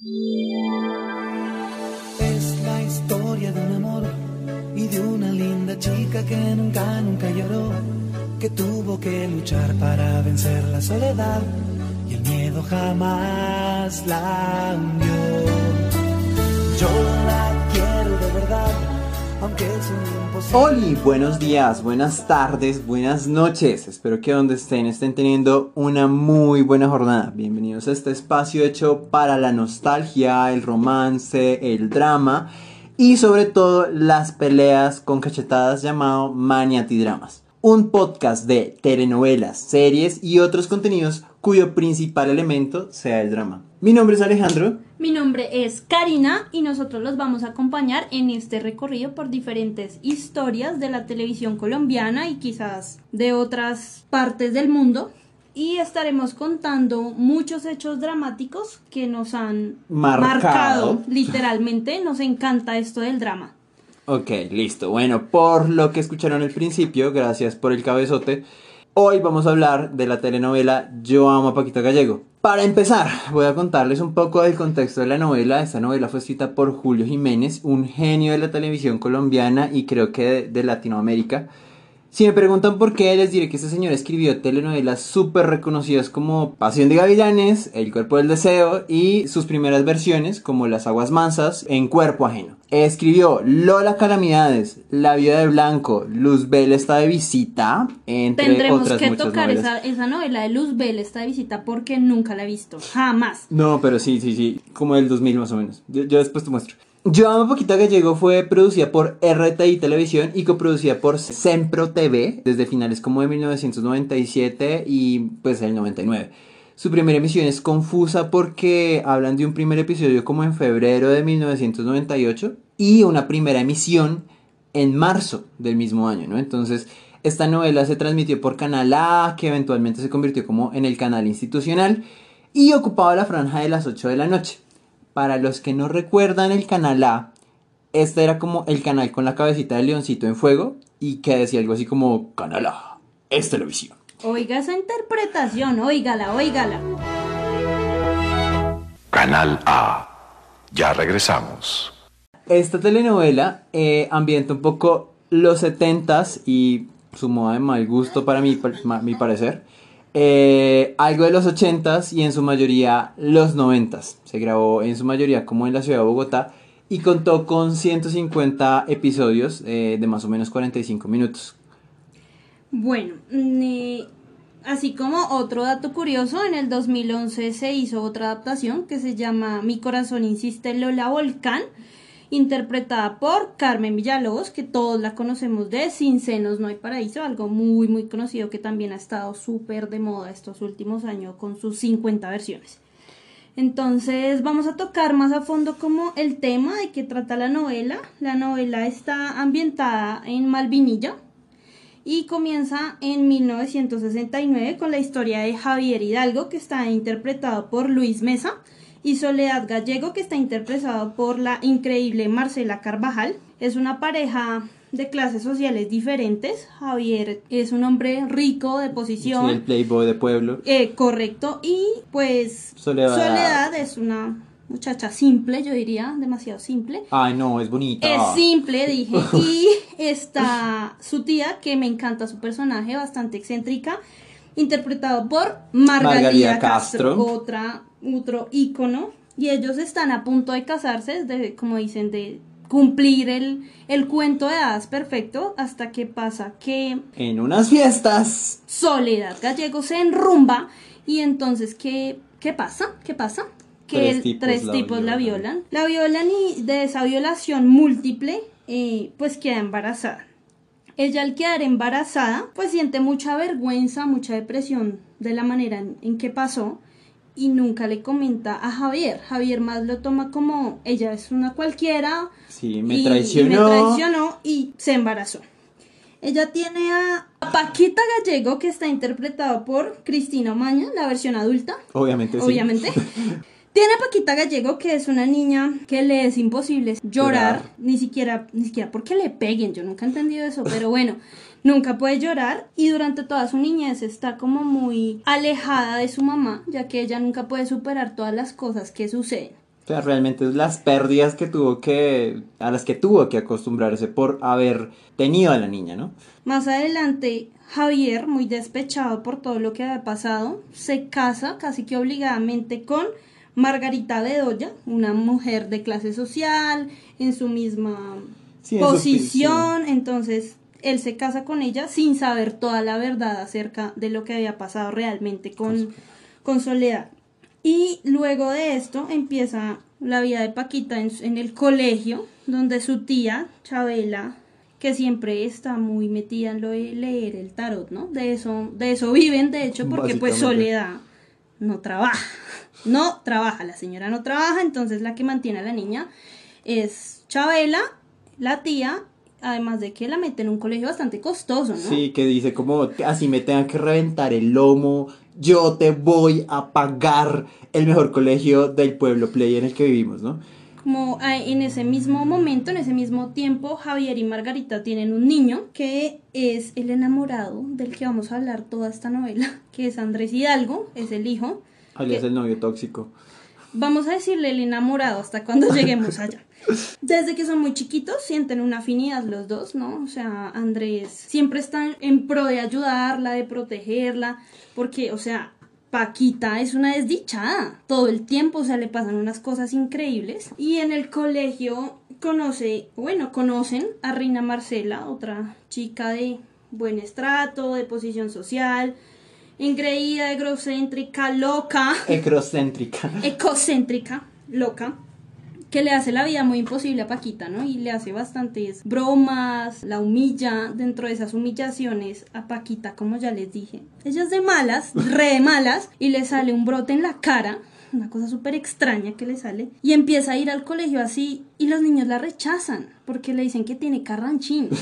Es la historia de un amor y de una linda chica que nunca, nunca lloró, que tuvo que luchar para vencer la soledad y el miedo jamás la hundió. Yo la quiero de verdad, Hola, buenos días, buenas tardes, buenas noches. Espero que donde estén estén teniendo una muy buena jornada. Bienvenidos a este espacio hecho para la nostalgia, el romance, el drama y sobre todo las peleas con cachetadas llamado Maniatidramas. Un podcast de telenovelas, series y otros contenidos cuyo principal elemento sea el drama. Mi nombre es Alejandro. Mi nombre es Karina y nosotros los vamos a acompañar en este recorrido por diferentes historias de la televisión colombiana y quizás de otras partes del mundo. Y estaremos contando muchos hechos dramáticos que nos han Marcado. literalmente. Nos encanta esto del drama. Ok, listo. Bueno, por lo que escucharon al principio, gracias por el cabezote. Hoy vamos a hablar de la telenovela Yo amo a Paquito Gallego. Para empezar, voy a contarles un poco del contexto de la novela. Esta novela fue escrita por Julio Jiménez, un genio de la televisión colombiana y creo que de, de Latinoamérica. Si me preguntan por qué, les diré que este señor escribió telenovelas súper reconocidas como Pasión de Gavilanes, El Cuerpo del Deseo y sus primeras versiones como Las Aguas Mansas en Cuerpo Ajeno. Escribió Lola Calamidades, La Vida de Blanco, Luzbel está de visita, entre Tendremos otras que muchas tocar novelas. esa, esa novela de Luzbel, esta de visita, porque nunca la he visto. Jamás. No, pero sí, sí, sí, como del 2000 más o menos. Yo, yo después te muestro. Yo amo Paquita Gallego fue producida por RTI Televisión y coproducida por Sempro TV desde finales como de 1997 y pues el 99. Su primera emisión es confusa porque hablan de un primer episodio como en febrero de 1998 y una primera emisión en marzo del mismo año, ¿no? Entonces, esta novela se transmitió por Canal A, que eventualmente se convirtió como en el canal institucional y ocupaba la franja de las 8 de la noche. Para los que no recuerdan el Canal A, este era como el canal con la cabecita de leoncito en fuego y que decía algo así como Canal A, es televisión. Oiga esa interpretación, óigala, óigala. Canal A. Ya regresamos. Esta telenovela eh, ambienta un poco los 70s y su moda de mal gusto para mi parecer. Eh, algo de los 80s y en su mayoría los 90s. Se grabó en su mayoría como en la ciudad de Bogotá y contó con 150 episodios eh, de más o menos 45 minutos. Bueno, mm, eh, así como otro dato curioso, en el 2011 se hizo otra adaptación que se llama Mi corazón insiste Lola Volcán, interpretada por Carmen Villalobos, que todos la conocemos de Sin senos no hay paraíso, algo muy muy conocido que también ha estado súper de moda estos últimos años con sus 50 versiones. Entonces vamos a tocar más a fondo como el tema de que trata la novela. La novela está ambientada en Malvinilla, y comienza en 1969 con la historia de Javier Hidalgo que está interpretado por Luis Mesa y Soledad Gallego que está interpretado por la increíble Marcela Carvajal. Es una pareja de clases sociales diferentes. Javier es un hombre rico de posición. Sí, el Playboy de pueblo. Eh, correcto. Y pues Soledad. Soledad es una muchacha simple, yo diría, demasiado simple. Ay, no, es bonita. Es simple, dije. Y está su tía, que me encanta su personaje, bastante excéntrica, interpretado por Margarida Castro, Castro. otra, otro ícono. Y ellos están a punto de casarse, de, como dicen, de cumplir el, el cuento de hadas perfecto, hasta que pasa que En unas fiestas. Soledad Gallego se enrumba y entonces ¿qué, qué pasa? ¿Qué pasa? Que Tres tipos tres la tipos la violan. violan. La violan y de esa violación múltiple eh, pues queda embarazada. Ella al quedar embarazada pues siente mucha vergüenza, mucha depresión de la manera en, en que pasó y nunca le comenta a Javier. Javier más lo toma como ella es una cualquiera, Sí, me y- y traicionó. me traicionó y se embarazó. Ella tiene a Paquita Gallego, que está interpretado por Cristina Omaña, la versión adulta, Obviamente sí. Tiene a Paquita Gallego, que es una niña que le es imposible llorar, Llorar. ni siquiera, ni siquiera porque le peguen, yo nunca he entendido eso, pero bueno, nunca puede llorar y durante toda su niñez está como muy alejada de su mamá, ya que ella nunca puede superar todas las cosas que suceden. O sea, realmente es las pérdidas que tuvo que, a las que tuvo que acostumbrarse por haber tenido a la niña, ¿no? Más adelante, Javier, muy despechado por todo lo que había pasado, se casa casi que obligadamente con Margarita Bedoya, una mujer de clase social, en su misma Sí, posición, entonces él se casa con ella sin saber toda la verdad acerca de lo que había pasado realmente con, con Soledad. Y luego de esto empieza la vida de Paquita en, en el colegio, donde su tía, Chabela, que siempre está muy metida en lo de leer el tarot, ¿no? De eso, de eso viven, de hecho, porque pues. Soledad no trabaja. No trabaja, la señora no trabaja, entonces la que mantiene a la niña es Chabela, la tía, además de que la mete en un colegio bastante costoso, ¿no? Sí, que dice como así me tengan que reventar el lomo, yo te voy a pagar el mejor colegio del pueblo play en el que vivimos, ¿no? Como en ese mismo momento, en ese mismo tiempo, Javier y Margarita tienen un niño que es el enamorado del que vamos a hablar toda esta novela, que es Andrés Hidalgo, es el hijo. Alias el novio tóxico. Vamos a decirle el enamorado hasta cuando lleguemos allá. Desde que son muy chiquitos sienten una afinidad los dos, ¿no? O sea, Andrés siempre está en pro de ayudarla, de protegerla, porque, o sea, Paquita es una desdichada. Todo el tiempo, o sea, le pasan unas cosas increíbles. Y en el colegio conoce, bueno, conocen a Reina Marcela, otra chica de buen estrato, de posición social, engreída, egocéntrica, loca Ecrocéntrica. ecocéntrica, loca, que le hace la vida muy imposible a Paquita, ¿no? Y le hace bastantes bromas, la humilla, dentro de esas humillaciones a Paquita, como ya les dije. Ella es de malas, re de malas, y le sale un brote en la cara, una cosa súper extraña que le sale, y empieza a ir al colegio así, y los niños la rechazan, porque le dicen que tiene carranchín.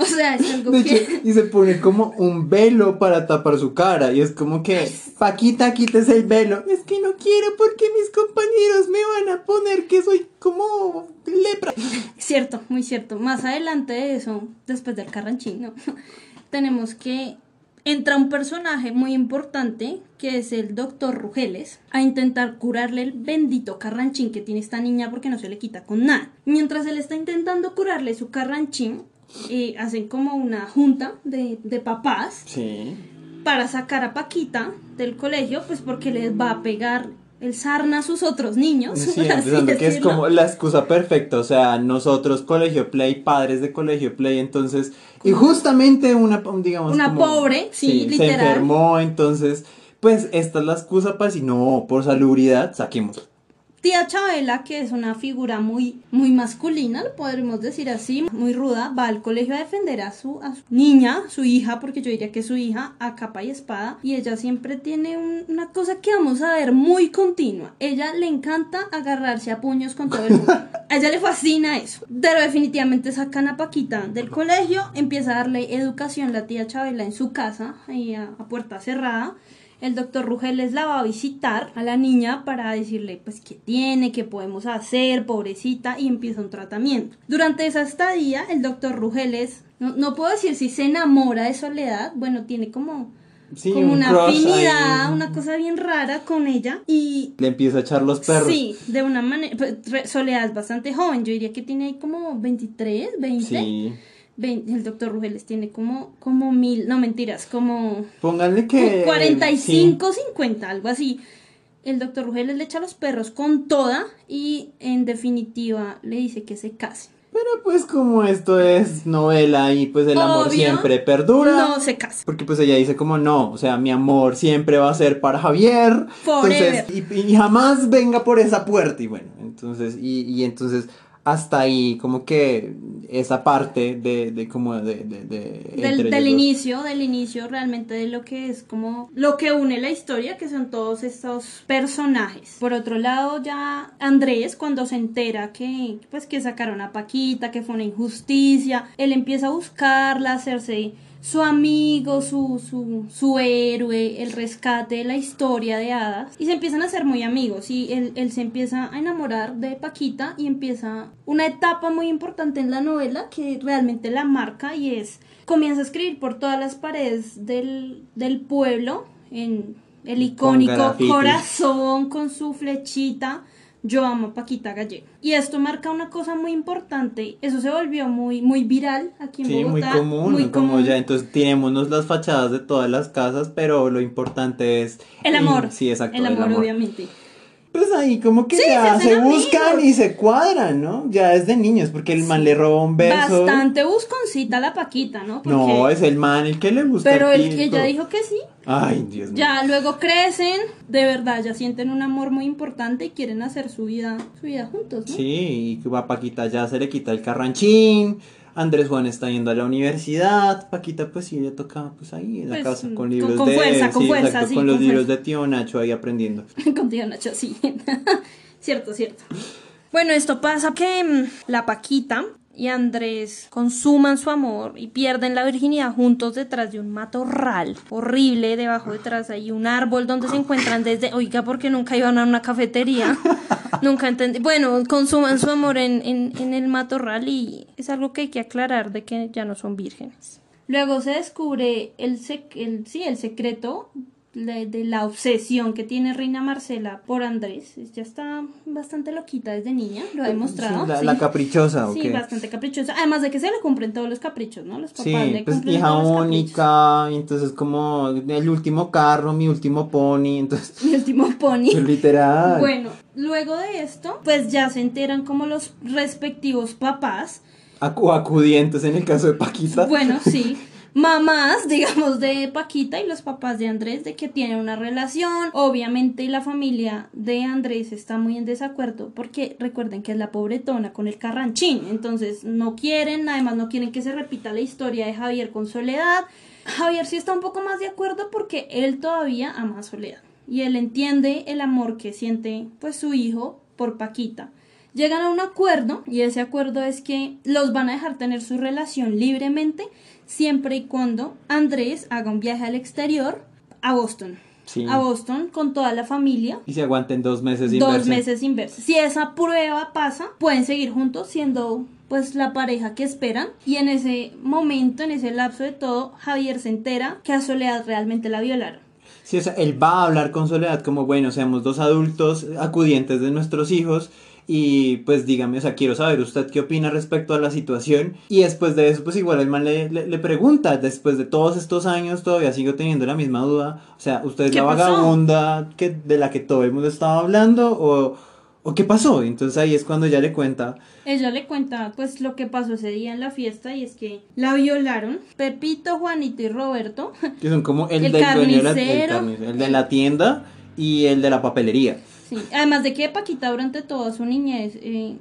O sea, es algo De que... hecho, y se pone como un velo para tapar su cara. Y es como que, Paquita, quites el velo. Es que no quiero porque mis compañeros me van a poner que soy como lepra. Cierto, muy cierto. Más adelante de eso, después del carranchín, ¿no? tenemos que entra un personaje muy importante que es el doctor Rugeles a intentar curarle el bendito carranchín que tiene esta niña porque no se le quita con nada. Mientras él está intentando curarle su carranchín, eh, hacen como una junta de, de papás Sí. para sacar a Paquita del colegio, pues porque les va a pegar el sarna a sus otros niños. Sí, empezando que es como la excusa perfecta, o sea, nosotros colegio play, padres de colegio play, entonces, y justamente una, digamos, Una como- pobre, sí, se literal. enfermó, entonces, pues esta es la excusa para decir, no, por salubridad, saquemos. Tía Chabela, que es una figura muy, muy masculina, lo podríamos decir así, muy ruda, va al colegio a defender a su, niña, su hija, porque yo diría que es su hija, a capa y espada, y ella siempre tiene un- una cosa que vamos a ver muy continua. Ella le encanta agarrarse a puños con todo el mundo. A ella le fascina eso. Pero definitivamente sacan a Paquita del colegio, empieza a darle educación la tía Chabela en su casa, a, a puerta cerrada. El doctor Rugeles la va a visitar a la niña para decirle pues qué tiene, qué podemos hacer, pobrecita, y empieza un tratamiento. Durante esa estadía, el doctor Rugeles, no, no puedo decir si se enamora de Soledad, bueno, tiene como, Sí, como un una afinidad, ahí. una cosa bien rara con ella, y Le empieza a echar los perros. sí, de una manera, pues, Soledad es bastante joven, yo diría que tiene ahí como 23, 20. Sí. El doctor Rugeles tiene como, como mil, no mentiras, como Pónganle que... 45, 50, algo así. El doctor Rugeles le echa a los perros con toda y en definitiva le dice que se case. Pero pues como esto es novela y pues el amor siempre perdura. No se casa. Porque pues ella dice como no, o sea, mi amor siempre va a ser para Javier. Forever. Entonces, y, y jamás venga por esa puerta. Y bueno, entonces, y, y entonces hasta ahí como que esa parte de, de como de... de, de entre Del, del inicio, del inicio realmente de lo que es como lo que une la historia, que son todos estos personajes. Por otro lado, ya Andrés, cuando se entera que, pues, que sacaron a Paquita, que fue una injusticia, él empieza a buscarla, a hacerse su amigo, su, su, su héroe, el rescate de la historia de hadas. Y se empiezan a ser muy amigos. Y él, él se empieza a enamorar de Paquita y empieza una etapa muy importante en la novela que realmente la marca y es comienza a escribir por todas las paredes del, del pueblo en el icónico corazón con su flechita yo amo a Paquita Gallego. Y esto marca una cosa muy importante. Eso se volvió muy, muy viral aquí en Sí, muy Bogotá. común, muy como común. ya, entonces tirémonos las fachadas de todas las casas, pero lo importante es... El amor. Sí, exacto. El amor, obviamente. Pues ahí como que Sí, ya se buscan amigos. y se cuadran, ¿no? Ya es de niños, porque el man le roba un beso. Bastante busconcita la Paquita, ¿no? Porque- No, es el man el que le gusta. Pero el ti, que ya dijo que sí. Ay, Dios mío. Ya luego crecen, de verdad, ya sienten un amor muy importante y quieren hacer su vida, su vida juntos, ¿no? Sí, y a Paquita ya se le quita el carranchín. Andrés Juan está yendo a la universidad. Paquita, pues sí, le toca pues ahí en la Pues, casa mm, con con- libros con de fuerza, él, con sí, fuerza, exacto, sí, con los con libros fuerza. de tío Nacho ahí aprendiendo. Contigo, Nacho, sí. cierto, cierto. Bueno, esto pasa que mm, la Paquita y Andrés consuman su amor y pierden la virginidad juntos detrás de un matorral horrible. Debajo detrás hay un árbol donde se encuentran desde. Oiga, porque nunca iban a una cafetería. nunca entendí. Bueno, consuman su amor en, en, en el matorral y es algo que hay que aclarar de que ya no son vírgenes. Luego se descubre el, sec- el, sí, el secreto de, de la obsesión que tiene Reina Marcela por Andrés. Ya está bastante loquita desde niña, lo ha demostrado. Sí, la, sí. la caprichosa, ¿o Sí, bastante caprichosa. Además de que se le cumplen todos los caprichos, ¿no? Los papás Sí, le pues cumplen hija todos los caprichos. única, entonces como el último carro, mi último pony, entonces Mi último pony. literal. Bueno, luego de esto, pues ya se enteran como los respectivos papás Acu- acudientes en el caso de Paquita. Bueno, sí. Mamás, digamos, de Paquita y los papás de Andrés, de que tienen una relación. Obviamente la familia de Andrés está muy en desacuerdo porque recuerden que es la pobretona con el carranchín. Entonces no quieren, además no quieren que se repita la historia de Javier con Soledad. Javier sí está un poco más de acuerdo porque él todavía ama a Soledad. Y él entiende el amor que siente pues su hijo por Paquita. Llegan a un acuerdo y ese acuerdo es que los van a dejar tener su relación libremente siempre y cuando Andrés haga un viaje al exterior a Boston. Sí. A Boston con toda la familia. Y se aguanten dos meses sin Dos verse. meses sin verse. Si esa prueba pasa, pueden seguir juntos siendo pues la pareja que esperan. Y en ese momento, en ese lapso de todo, Javier se entera que a Soledad realmente la violaron. Sí, o sea, él va a hablar con Soledad como, bueno, seamos dos adultos acudientes de nuestros hijos y pues dígame, o sea, quiero saber usted qué opina respecto a la situación y después de eso, pues igual el man le, le, le pregunta, después de todos estos años todavía sigo teniendo la misma duda, o sea, ¿usted es ¿Qué la pasó? vagabunda que, de la que todo el mundo estaba hablando o, o qué pasó? Entonces ahí es cuando ella le cuenta, Ella le cuenta pues lo que pasó ese día en la fiesta y es que la violaron Pepito, Juanito y Roberto. que son como el, El del dueño de la, el carnicero. carnicero, el de la tienda y el de la papelería. Sí, además de que Paquita durante toda su niñez eh,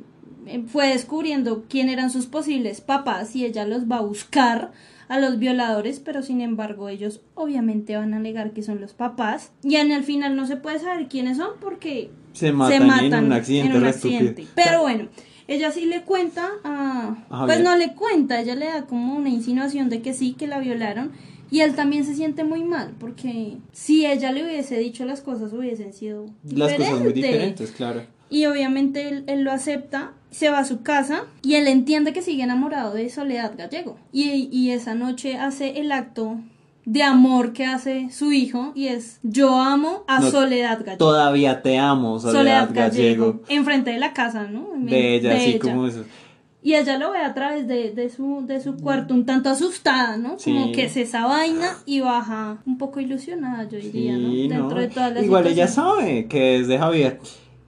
eh, fue descubriendo quién eran sus posibles papás y ella los va a buscar a los violadores, pero sin embargo ellos obviamente van a negar que son los papás y en el final no se puede saber quiénes son porque Se matan, en un accidente en un re estúpido. accidente. Pero bueno, ella sí le cuenta a... A Pues no le cuenta, ella le da como una insinuación de que sí, que la violaron. Y él también se siente muy mal, porque si ella le hubiese dicho las cosas hubiesen sido Las cosas muy diferentes. claro. Y obviamente él, él lo acepta, se va a su casa y él entiende que sigue enamorado de Soledad Gallego. Y, y esa noche hace el acto de amor que hace su hijo y es yo amo a No, Soledad Gallego. Todavía te amo, Soledad, Gallego. Enfrente de la casa, ¿no? De ella, así ella. como eso. Y ella lo ve a través de, de su, de su cuarto un tanto asustada, ¿no? Sí. Como que es esa vaina y baja un poco ilusionada, yo diría, ¿no? Sí, Dentro ¿no? de todas las Igual ella sabe que es de Javier.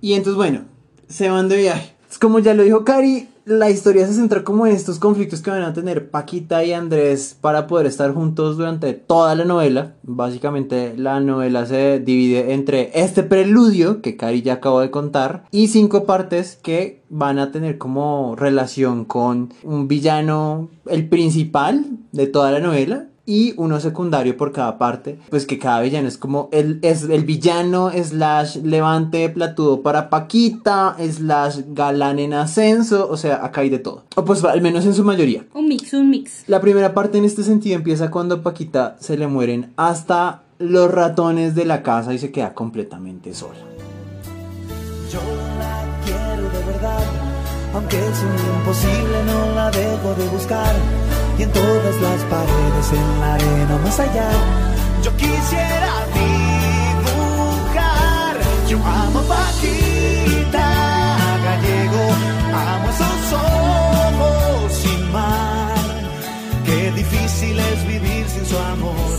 Y entonces, bueno, se van de viaje. Es Como ya lo dijo Cari, la historia se centra como en estos conflictos que van a tener Paquita y Andrés para poder estar juntos durante toda la novela. Básicamente la novela se divide entre este preludio que Cari ya acabó de contar y cinco partes que van a tener como relación con un villano, el principal de toda la novela, y uno secundario por cada parte, pues que cada villano es como el, es el villano slash levante platudo para Paquita, slash galán en ascenso, o sea, acá hay de todo. O pues al menos en su mayoría. Un mix, un mix. La primera parte en este sentido empieza cuando a Paquita se le mueren hasta los ratones de la casa y se queda completamente sola. Yo la quiero de verdad, aunque es un imposible, no la dejo de buscar y en todas las paredes, en la arena más allá. Yo quisiera dibujar, yo amo Paquita Gallego, amo esos ojos sin mar. Qué difícil es vivir sin su amor.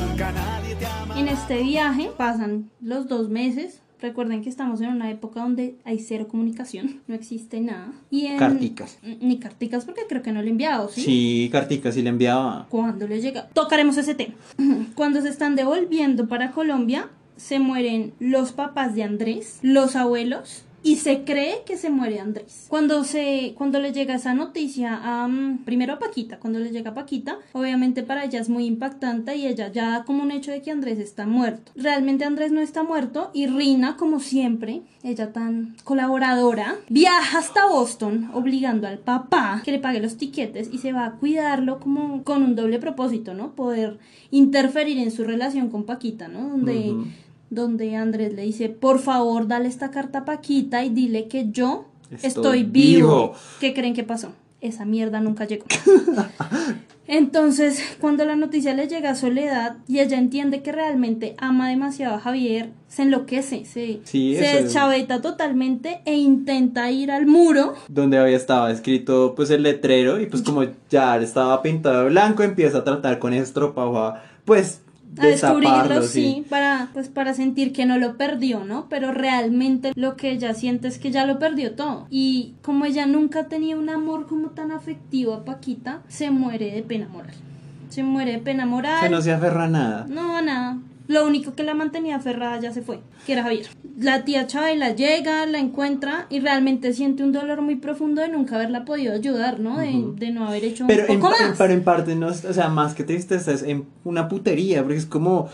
Nunca nadie te ama. En este viaje pasan los dos meses Recuerden que estamos en una época donde hay cero comunicación, no existe nada. Y en... Carticas. Ni carticas porque creo que no le he enviado, ¿sí? Sí, carticas sí le enviaba. Cuando les llega, tocaremos ese tema. Cuando se están devolviendo para Colombia, se mueren los papás de Andrés, los abuelos y se cree que se muere Andrés. Cuando se cuando le llega esa noticia a mm, primero a Paquita, cuando le llega a Paquita, obviamente para ella es muy impactante y ella ya da como un hecho de que Andrés está muerto. Realmente Andrés no está muerto y Rina, como siempre, ella tan colaboradora, viaja hasta Boston obligando al papá que le pague los tiquetes y se va a cuidarlo como con un doble propósito, ¿no? Poder interferir en su relación con Paquita, ¿no? Donde. Donde Andrés le dice, por favor, dale esta carta a Paquita y dile que yo Estoy estoy, vivo. vivo. ¿Qué creen que pasó? Esa mierda nunca llegó. Entonces, cuando la noticia le llega a Soledad y ella entiende que realmente ama demasiado a Javier, se enloquece, se, Sí, se deschaveta totalmente e intenta ir al muro Donde había estaba escrito pues el letrero y pues como ya estaba pintado de blanco empieza a tratar con estropa pues a descubrirlo, sí, para pues para sentir que no lo perdió, ¿no? Pero realmente lo que ella siente es que ya lo perdió todo. Y como ella nunca tenía un amor como tan afectivo a Paquita, se muere de pena moral. Se muere de pena moral. Que no se aferra a nada. No, nada. Lo único que la mantenía aferrada ya se fue, que era Javier. La tía Chabela llega, la encuentra y realmente siente un dolor muy profundo de nunca haberla podido ayudar, ¿no? De, de no haber hecho Pero un poco en- más. pero en parte no es, o sea, más que tristeza es en una putería, porque es como,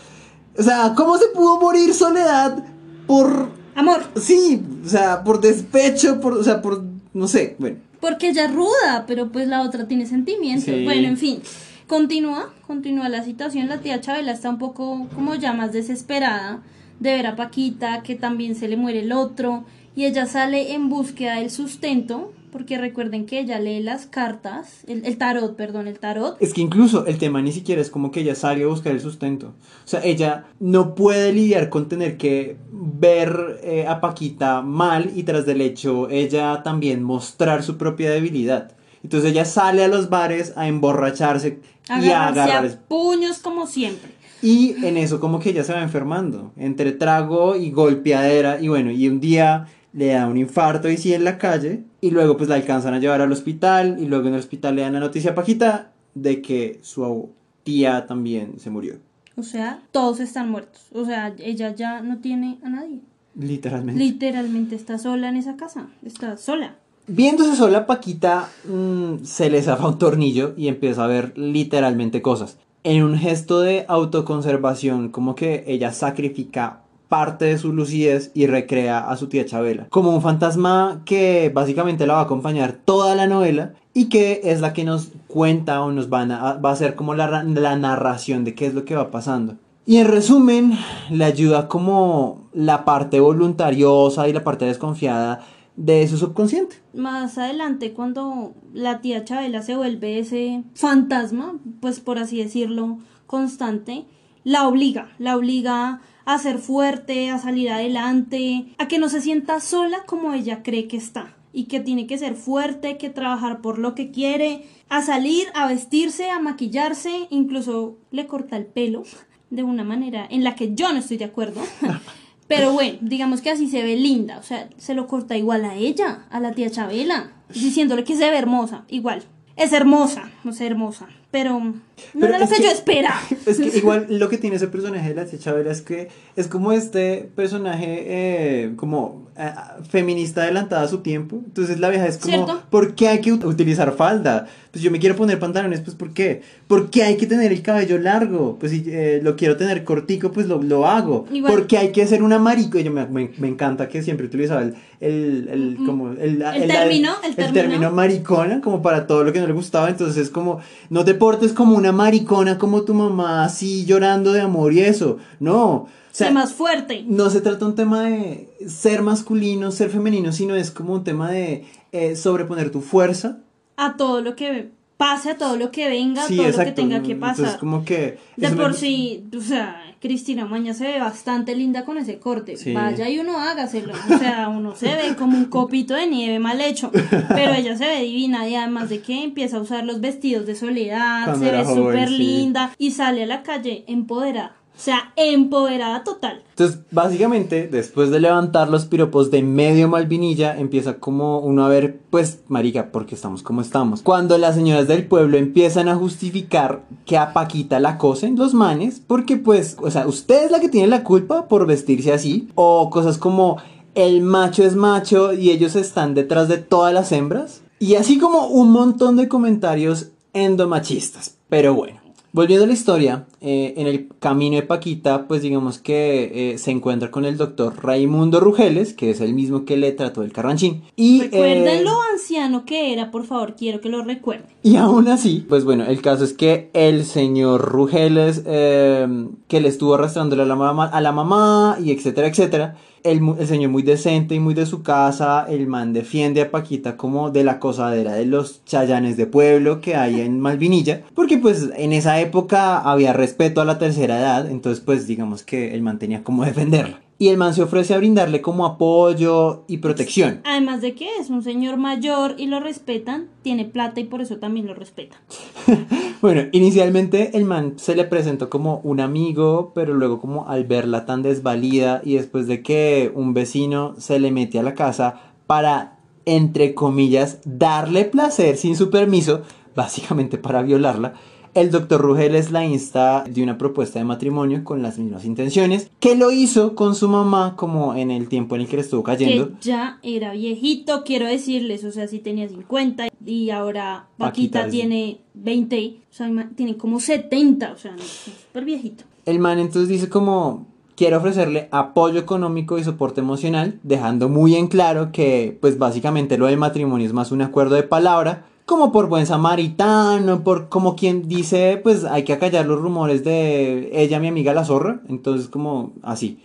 o sea, ¿cómo se pudo morir Soledad por, Amor, sí, o sea, por despecho, por, o sea, por, no sé, bueno. Porque ella es ruda, pero pues la otra tiene sentimientos. Sí. Bueno, en fin. Continúa, continúa la situación. La tía Chabela está un poco como ya más desesperada de ver a Paquita, que también se le muere el otro. Y ella sale en búsqueda del sustento, porque recuerden que ella lee las cartas, el, tarot, perdón, el tarot. Es que incluso el tema ni siquiera es como que ella sale a buscar el sustento. O sea, ella no puede lidiar con tener que ver eh, a Paquita mal y tras del hecho ella también mostrar su propia debilidad. Entonces ella sale a los bares a emborracharse y a agarrar. a puños como siempre. Y en eso como que ella se va enfermando, entre trago y golpeadera, y bueno, y un día le da un infarto y sí en la calle, y luego pues la alcanzan a llevar al hospital, y luego en el hospital le dan la noticia a Paquita de que su tía también se murió, O sea, todos están muertos. O sea, ella ya no tiene a nadie. literalmente. Literalmente está sola en esa casa. Está sola. Viéndose sola, Paquita mm, se le zafa un tornillo y empieza a ver literalmente cosas. En un gesto de autoconservación, como que ella sacrifica parte de su lucidez y recrea a su tía Chabela. Como un fantasma que básicamente la va a acompañar toda la novela y que es la que nos cuenta o nos van a, va a ser como la, la narración de qué es lo que va pasando. Y en resumen, le ayuda como la parte voluntariosa y la parte desconfiada de su subconsciente. Más adelante, cuando la tía Chabela se vuelve ese fantasma, pues por así decirlo, constante, la obliga, la obliga a ser fuerte, a salir adelante, a que no se sienta sola como ella cree que está y que tiene que ser fuerte, que trabajar por lo que quiere, a salir, a vestirse, a maquillarse, incluso le corta el pelo de una manera en la que yo no estoy de acuerdo. Pero bueno, digamos que así se ve linda, o sea, se lo corta igual a ella, a la tía Chabela, diciéndole que se ve hermosa, igual. Es hermosa, no es hermosa, pero no Pero era lo es que, que- yo esperaba. Es que igual lo que tiene ese personaje de la tía Chabela es que es como este personaje eh, como eh, feminista adelantada a su tiempo. Entonces la vieja es como, ¿Cierto? ¿por qué hay que ut- utilizar falda? Pues yo me quiero poner pantalones, pues ¿por qué? ¿Por qué hay que tener el cabello largo? Pues si eh, lo quiero tener cortico, pues lo, lo hago. Igual. ¿Por qué hay que ser una marico? Yo me, me, me encanta que siempre utilizaba el, el, el, Mm, como el, el término, el término. maricona, como para todo lo que no le gustaba. Entonces, como, no te portes como una maricona, como tu mamá, así llorando de amor y eso. No. O sea, Sé más fuerte. no se trata un tema de ser masculino, ser femenino, sino es como un tema de eh, sobreponer tu fuerza. A todo lo que pase, a todo lo que venga, Sí, todo exacto. lo que tenga que pasar. Entonces, como que. De eso me- por sí, o sea, Cristina Maña se ve bastante linda con ese corte. Sí. Vaya y uno hágaselo. O sea, uno se ve como un copito de nieve mal hecho. Pero ella se ve divina y además de que empieza a usar los vestidos de soledad, Cuando se ve súper sí. linda y sale a la calle empoderada. O sea, empoderada total. Entonces, básicamente, después de levantar los piropos de medio Malvinilla, empieza como uno a ver, pues, marica, porque estamos como estamos. Cuando las señoras del pueblo empiezan a justificar que a Paquita la cosen los manes, porque pues, o sea, usted es la que tiene la culpa por vestirse así, o cosas como el macho es macho y ellos están detrás de todas las hembras, y así como un montón de comentarios endomachistas. Pero bueno. Volviendo a la historia, eh, en el camino de Paquita, pues digamos que eh, se encuentra con el doctor Raimundo Rugeles, que es el mismo que le trató el carranchín. Y, Recuerden eh, lo anciano que era, por favor, quiero que lo recuerden. y aún así, pues bueno, el caso es que el señor Rugeles, que le estuvo arrastrándole a la mamá, a la mamá y etcétera, etcétera, el, el señor muy decente y muy de su casa, el man defiende a Paquita como de la cosadera de los chayanes de pueblo que hay en Malvinilla, porque pues en esa época había respeto a la tercera edad, entonces pues digamos que el man tenía como defenderla. Y el man se ofrece a brindarle como apoyo y protección. Además de que es un señor mayor y lo respetan, tiene plata y por eso también lo respetan. Bueno, inicialmente el man se le presentó como un amigo, pero luego como al verla tan desvalida y después de que un vecino se le mete a la casa para, entre comillas, darle placer sin su permiso, básicamente para violarla, el doctor Rugeles la insta de una propuesta de matrimonio con las mismas intenciones, que lo hizo con su mamá como en el tiempo en el que le estuvo cayendo. Que ya era viejito, quiero decirles, o sea, si tenía 50 y ahora Paquita tiene 20, o sea, tiene como 70, o sea, súper viejito. El man entonces dice como quiere ofrecerle apoyo económico y soporte emocional, dejando muy en claro que pues básicamente lo del matrimonio es más un acuerdo de palabra, como por buen samaritano, por como quien dice pues hay que acallar los rumores de ella mi amiga la zorra, entonces como así.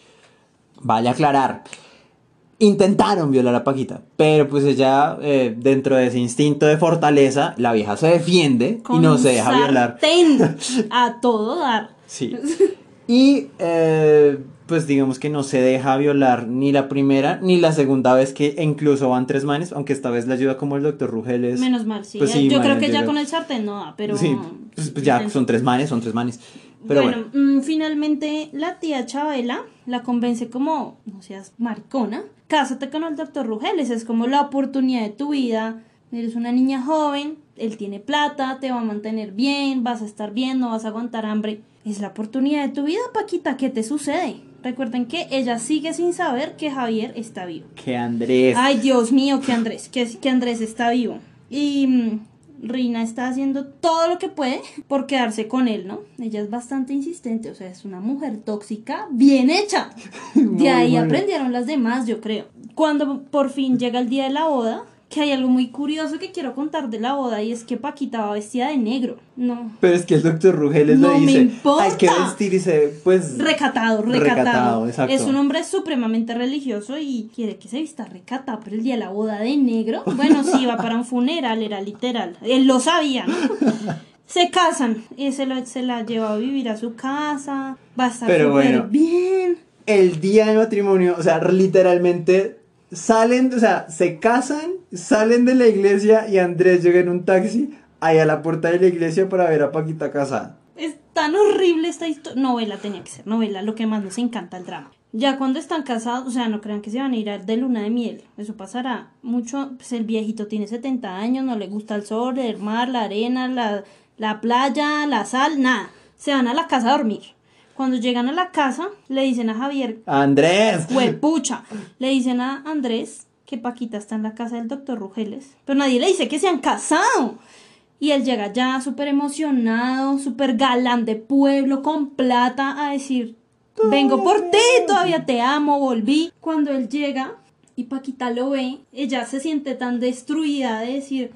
Vale a aclarar. Intentaron violar a Paquita, pero pues ella, eh, dentro de ese instinto de fortaleza, la vieja se defiende y no se deja violar. a todo dar. Sí. Y eh, pues digamos que no se deja violar ni la primera ni la segunda vez que incluso van tres manes, aunque esta vez le ayuda como el doctor Rugeles. Menos mal, sí. Pues sí, Yo creo que ya con el sartén no da, pero... Sí, pues, pues ya son tres manes, son tres manes. Pero bueno, bueno, mm, finalmente la tía Chabela la convence como, no seas maricona, cásate con el doctor Rugeles, es como la oportunidad de tu vida, eres una niña joven, él tiene plata, te va a mantener bien, vas a estar bien, no vas a aguantar hambre. Es la oportunidad de tu vida, Paquita, ¿qué te sucede? Recuerden que ella sigue sin saber que Javier está vivo. que Andrés. Ay, Dios mío, que Andrés, que, que Andrés está vivo. Y mm, Rina está haciendo todo lo que puede por quedarse con él, ¿no? Ella es bastante insistente, o sea, es una mujer tóxica bien hecha. De ahí bueno. aprendieron las demás, yo creo. Cuando por fin llega el día de la boda, que hay algo muy curioso que quiero contar de la boda y es que Paquita va vestida de negro. No, Pero es que el doctor Rugeles No le me dice, importa. hay que vestirse, pues... Recatado, recatado. Recatado, exacto. Es un hombre supremamente religioso y quiere que se vista recatado, pero el día de la boda de negro, bueno, sí, iba para un funeral, era literal. Él lo sabía, ¿no? Se casan y se, lo- se la lleva a vivir a su casa, va a estar Pero súper bueno. bien. el día del matrimonio, o sea, literalmente salen, o sea, se casan, salen de la iglesia y Andrés llega en un taxi ahí a la puerta de la iglesia para ver a Paquita casada. Es tan horrible esta historia. Novela tenía que ser novela, lo que más nos encanta el drama. Ya cuando están casados, o sea, no crean que se van a ir de luna de miel. Eso pasará mucho. Pues el viejito tiene 70 años, no le gusta el sol, el mar, la arena, la, la playa, la sal, nada. Se van a la casa a dormir. Cuando llegan a la casa, le dicen a Javier, Andrés. huepucha, le dicen a Andrés que Paquita está en la casa del doctor Rugeles. Pero nadie le dice que se han casado. Y él llega ya súper emocionado, súper galán de pueblo, con plata, a decir, vengo por ti, todavía te amo, volví. Cuando él llega y Paquita lo ve, ella se siente tan destruida de decir,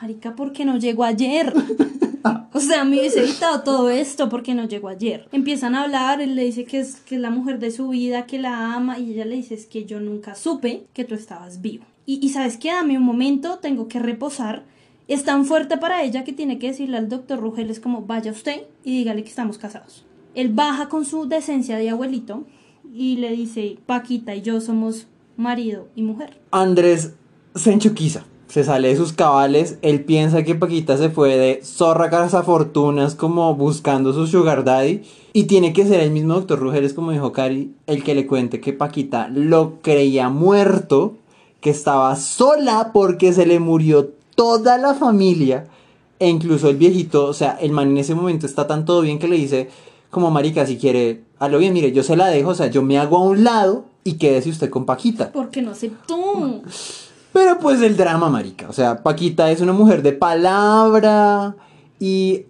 marica, ¿por qué no llegó ayer? O sea, me hubiese evitado todo esto porque no llegó ayer. Empiezan a hablar, él le dice que es, que es la mujer de su vida, que la ama, y ella le dice es que yo nunca supe que tú estabas vivo. Y, y sabes qué, dame un momento, tengo que reposar. Es tan fuerte para ella que tiene que decirle al doctor Rugeles como vaya usted y dígale que estamos casados. Él baja con su decencia de abuelito y le dice, Paquita y yo somos marido y mujer. Andrés se enchuquiza. Se sale de sus cabales. Él piensa que Paquita se fue de zorra fortunas como buscando su sugar daddy. Y tiene que ser el mismo doctor Rugeles, como dijo Cari, el que le cuente que Paquita lo creía muerto, que estaba sola porque se le murió toda la familia. E incluso el viejito, o sea, el man en ese momento está tan todo bien que le dice, como marica, si quiere, a lo bien, mire, yo se la dejo, o sea, yo me hago a un lado y quédese usted con Paquita. Porque no aceptó. Pero pues el drama, marica. O sea, Paquita es una mujer de palabra. Y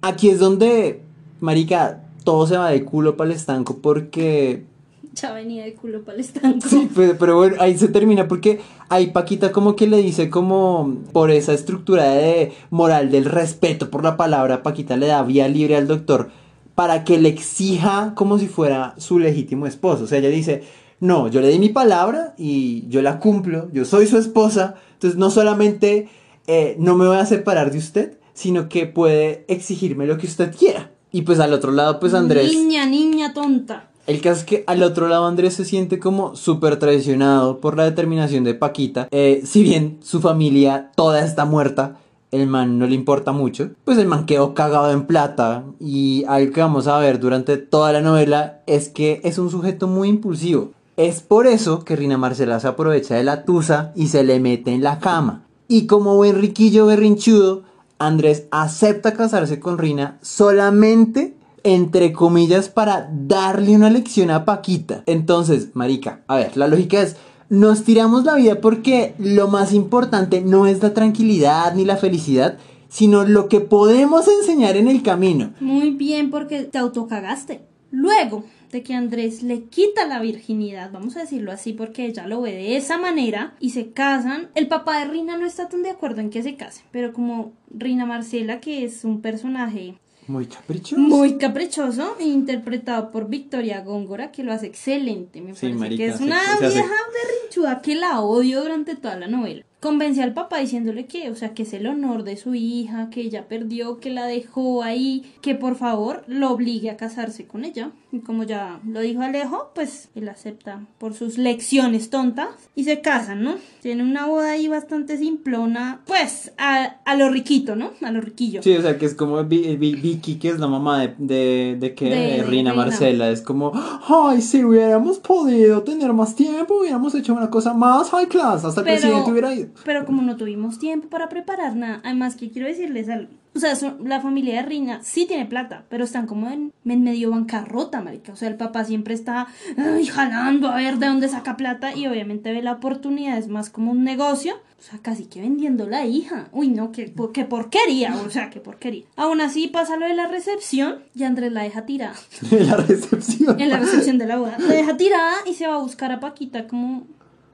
aquí es donde, marica, todo se va de culo para el estanco porque... Ya venía de culo para el estanco. Sí, pero, pero bueno, ahí se termina porque ahí Paquita como que le dice como por esa estructura de moral del respeto por la palabra, Paquita le da vía libre al doctor para que le exija como si fuera su legítimo esposo. O sea, ella dice, no, yo le di mi palabra y yo la cumplo, yo soy su esposa, entonces no solamente eh, no me voy a separar de usted, sino que puede exigirme lo que usted quiera. Y pues al otro lado, pues Andrés... Niña, niña tonta. El caso es que al otro lado Andrés se siente como súper traicionado por la determinación de Paquita. Eh, si bien su familia toda está muerta, el man no le importa mucho. Pues el man quedó cagado en plata. Y algo que vamos a ver durante toda la novela es que es un sujeto muy impulsivo. Es por eso que Rina Marcela se aprovecha de la tusa y se le mete en la cama. Y como buen riquillo berrinchudo, Andrés acepta casarse con Rina solamente, entre comillas, para darle una lección a Paquita. Entonces, marica, a ver, la lógica es, nos tiramos la vida porque lo más importante no es la tranquilidad ni la felicidad, sino lo que podemos enseñar en el camino. Muy bien, porque te autocagaste. Luego, de que Andrés le quita la virginidad, vamos a decirlo así porque ella lo ve de esa manera y se casan. El papá de Rina no está tan de acuerdo en que se case, pero como Rina Marcela, que es un personaje muy caprichoso. Muy caprichoso, interpretado por Victoria Góngora, que lo hace excelente. Me parece que es una vieja berrinchuda que la odio durante toda la novela convence al papá diciéndole que, o sea, que es el honor de su hija, que ella perdió, que la dejó ahí, que por favor lo obligue a casarse con ella. Y como ya lo dijo Alejo, pues él acepta por sus lecciones tontas y se casan, ¿no? Tiene una boda ahí bastante simplona, pues a, a lo riquito, ¿no? A lo riquillo. Sí, o sea, que es como Vicky, que es la mamá de, de, de que de, Rina Marcela, es como, ay, si hubiéramos podido tener más tiempo, hubiéramos hecho una cosa más high class, hasta el presidente hubiera ido. Pero como no tuvimos tiempo para preparar nada, además que quiero decirles algo. O sea, la familia de Rina sí tiene plata, pero están como en, medio bancarrota, marica. O sea, el papá siempre está jalando a ver de dónde saca plata y obviamente ve la oportunidad, es más como un negocio. O sea, casi que vendiendo la hija. Uy, no, qué, qué porquería. O sea, qué porquería. Aún así pasa lo de la recepción y Andrés la deja tirada. ¿En la recepción? En la recepción de la boda. La deja tirada y se va a buscar a Paquita como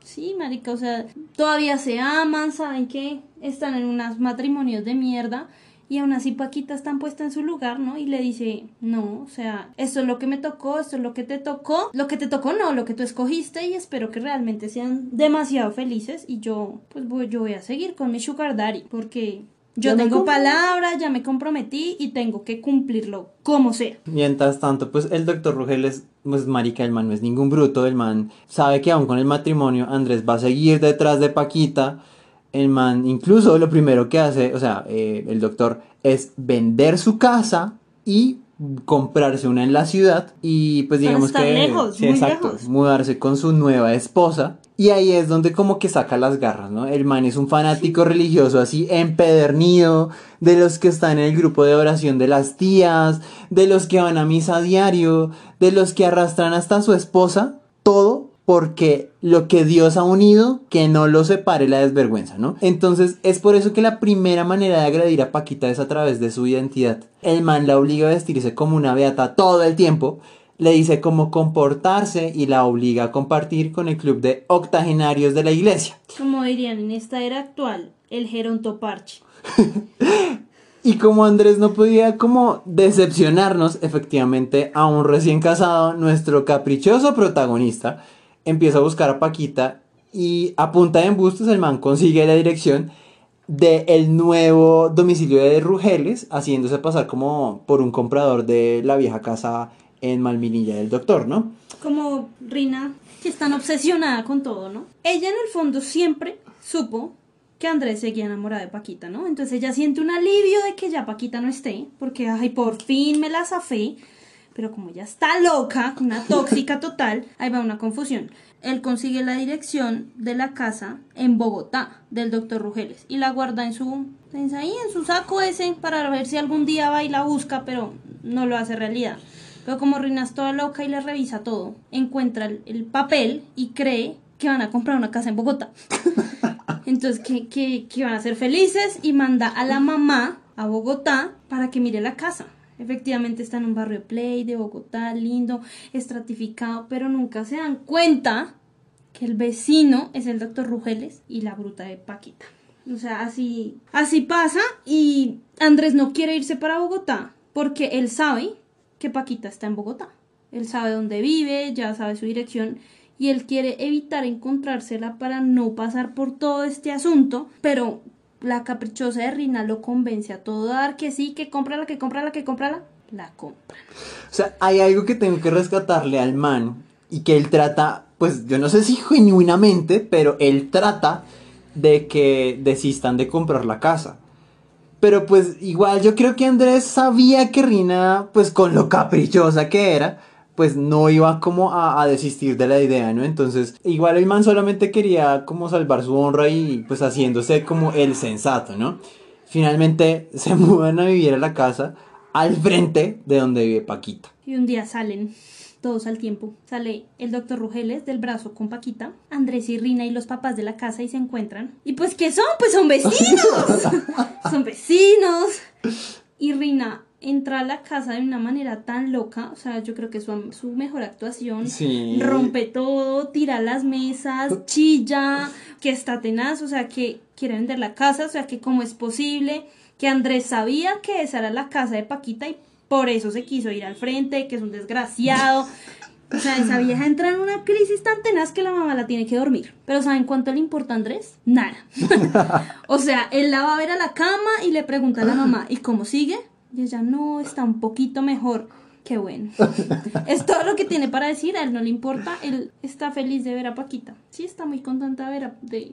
Sí, marica, o sea, todavía se aman, saben que están en unos matrimonios de mierda y aún así Paquita está puesta en su lugar, ¿no? Y le dice, no, o sea, esto es lo que me tocó, esto es lo que te tocó, lo que te tocó no, lo que tú escogiste y espero que realmente sean demasiado felices y yo, pues voy, yo voy a seguir con mi sugar daddy porque yo tengo palabra, ya me comprometí y tengo que cumplirlo como sea. Mientras tanto, pues el doctor Rugel es, pues marica, el man no es ningún bruto, el man sabe que aún con el matrimonio Andrés va a seguir detrás de Paquita. El man incluso lo primero que hace, o sea, eh, el doctor es vender su casa y comprarse una en la ciudad y pues digamos que lejos, sí, exacto, mudarse con su nueva esposa y ahí es donde como que saca las garras, ¿no? El man es un fanático religioso así empedernido, de los que están en el grupo de oración de las tías, de los que van a misa diario, de los que arrastran hasta su esposa, todo porque lo que Dios ha unido, que no lo separe la desvergüenza, ¿no? Entonces es por eso que la primera manera de agredir a Paquita es a través de su identidad. El man la obliga a vestirse como una beata todo el tiempo, le dice cómo comportarse y la obliga a compartir con el club de octogenarios de la iglesia. Como dirían en esta era actual, el gerontoparche. y como Andrés no podía como decepcionarnos, efectivamente, a un recién casado, nuestro caprichoso protagonista empieza a buscar a Paquita y a punta de embustes el man consigue la dirección del el nuevo domicilio de Rugeles, haciéndose pasar como por un comprador de la vieja casa en Malminilla del doctor, ¿no? Como Rina, que es tan obsesionada con todo, ¿no? Ella en el fondo siempre supo que Andrés seguía enamorado de Paquita, ¿no? Entonces ella siente un alivio de que ya Paquita no esté, porque, ay, por fin me la zafé. Pero como ella está loca, una tóxica total, ahí va una confusión. Él consigue la dirección de la casa en Bogotá del doctor Rugeles y la guarda en su, en, ahí, en su saco ese para ver si algún día va y la busca, pero no lo hace realidad. Pero como Rina es toda loca y le revisa todo, encuentra el, el papel y cree que van a comprar una casa en Bogotá. Entonces, que, que, que van a ser felices y manda a la mamá a Bogotá para que mire la casa. Efectivamente está en un barrio play de Bogotá, lindo, estratificado, pero nunca se dan cuenta que el vecino es el doctor Rugeles y la bruta de Paquita. O sea, así, así pasa y Andrés no quiere irse para Bogotá porque él sabe que Paquita está en Bogotá. Él sabe dónde vive, ya sabe su dirección y él quiere evitar encontrársela para no pasar por todo este asunto, pero la caprichosa de Rina lo convence a todo dar que sí, que cómprala, que cómprala, que cómprala, la compra. O sea, hay algo que tengo que rescatarle al man y que él trata, pues yo no sé si genuinamente, pero él trata de que desistan de comprar la casa. Pero pues igual yo creo que Andrés sabía que Rina, pues con lo caprichosa que era, pues no iba como a, a, desistir de la idea, ¿no? Entonces, igual el man solamente quería como salvar su honra y pues haciéndose como el sensato, ¿no? Finalmente se mudan a vivir a la casa al frente de donde vive Paquita. Y un día salen todos al tiempo. Sale el doctor Rugeles del brazo con Paquita, Andrés y Rina y los papás de la casa y se encuentran. ¿Y pues qué son? Pues son vecinos. son vecinos. Y Rina entra a la casa de una manera tan loca, o sea, yo creo que su, su mejor actuación Sí. rompe todo, tira las mesas, chilla, que está tenaz, o sea, que quiere vender la casa, o sea, que cómo es posible, que Andrés sabía que esa era la casa de Paquita y por eso se quiso ir al frente, que es un desgraciado. O sea, esa vieja entra en una crisis tan tenaz que la mamá la tiene que dormir. Pero ¿saben cuánto le importa a Andrés? Nada. o sea, él la va a ver a la cama y le pregunta a la mamá, ¿y cómo sigue? Y ella no, está un poquito mejor. Qué bueno. es todo lo que tiene para decir, a él no le importa, él está feliz de ver a Paquita. Sí, está muy contenta de ver a... De...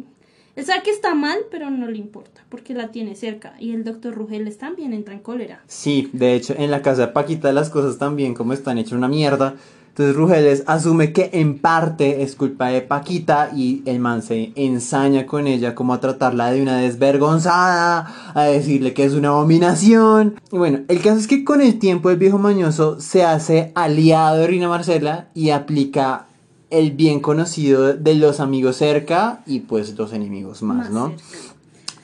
Sabe que está mal, pero no le importa, porque la tiene cerca. Y el doctor Rugeles también entra en cólera. Sí, de hecho, en la casa de Paquita las cosas también como están hechas una mierda. Entonces Rugeles asume que en parte es culpa de Paquita y el man se ensaña con ella como a tratarla de una desvergonzada, a decirle que es una abominación. Y bueno, el caso es que con el tiempo el viejo mañoso se hace aliado de Rina Marcela y aplica el bien conocido de los amigos cerca y pues los enemigos más, ¿no? cerca.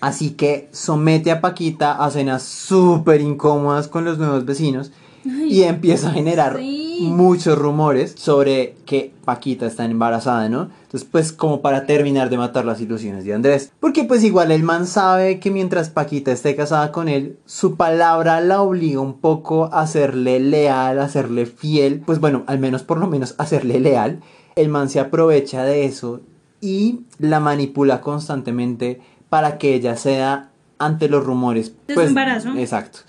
Así que somete a Paquita a cenas súper incómodas con los nuevos vecinos y empieza a generar sí. muchos rumores sobre que Paquita está embarazada, ¿no? Entonces, pues como para terminar de matar las ilusiones de Andrés. Porque pues igual el man sabe que mientras Paquita esté casada con él, su palabra la obliga un poco a serle leal, a serle fiel. Pues bueno, al menos por lo menos a serle leal. El man se aprovecha de eso y la manipula constantemente para que ella ceda ante los rumores. Su embarazo. Exacto.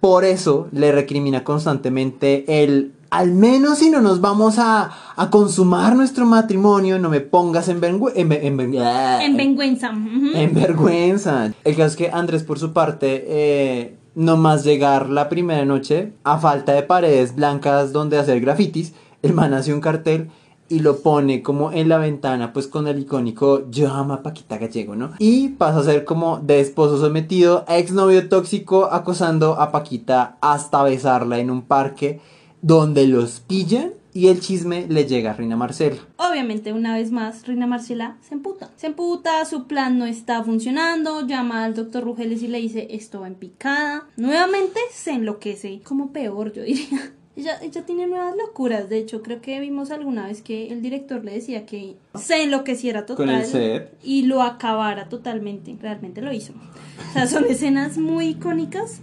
Por eso le recrimina constantemente el, al menos si no nos vamos a, a consumar nuestro matrimonio, no me pongas en, vergüe- en, en ah, En vergüenza. en vergüenza. El caso es que Andrés, por su parte, eh, no más llegar la primera noche, a falta de paredes blancas donde hacer grafitis, el man hace un cartel y lo pone como en la ventana, pues con el icónico Yo amo a Paquita Gallego, ¿no? Y pasa a ser como de esposo sometido, a exnovio tóxico, acosando a Paquita hasta besarla en un parque donde los pillan y el chisme le llega a Reina Marcela. Obviamente, una vez más, Reina Marcela se emputa. Se emputa, su plan no está funcionando, llama al doctor Rugeles y le dice, esto va en picada. Nuevamente se enloquece, como peor, yo diría. Ella, ella tiene nuevas locuras, de hecho, creo que vimos alguna vez que el director le decía que se enloqueciera total Con el set. y lo acabara totalmente. Realmente lo hizo. O sea, son escenas muy icónicas.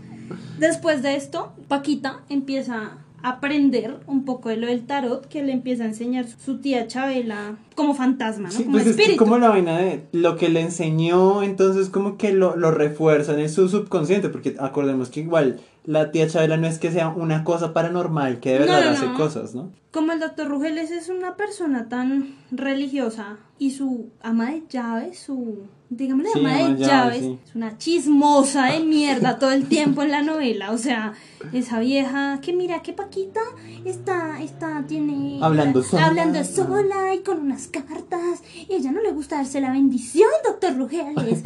Después de esto, Paquita empieza a aprender un poco de lo del tarot que le empieza a enseñar su tía Chabela como fantasma, ¿no? Sí, como pues es espíritu. como la vaina de lo que le enseñó, entonces como que lo, lo refuerza en su subconsciente, porque acordemos que igual la tía Chabela no es que sea una cosa paranormal, que de verdad no, hace no. cosas, ¿no? Como el doctor Rugeles es una persona tan religiosa y su ama de llaves, su, dígame, Sí, ama de llaves, llaves, sí. es una chismosa de mierda todo el tiempo en la novela. O sea, esa vieja que mira que Paquita está, está, tiene... Hablando sola. Hablando sola y con unas cartas. Y ella no le gusta darse la bendición, doctor Rugeles.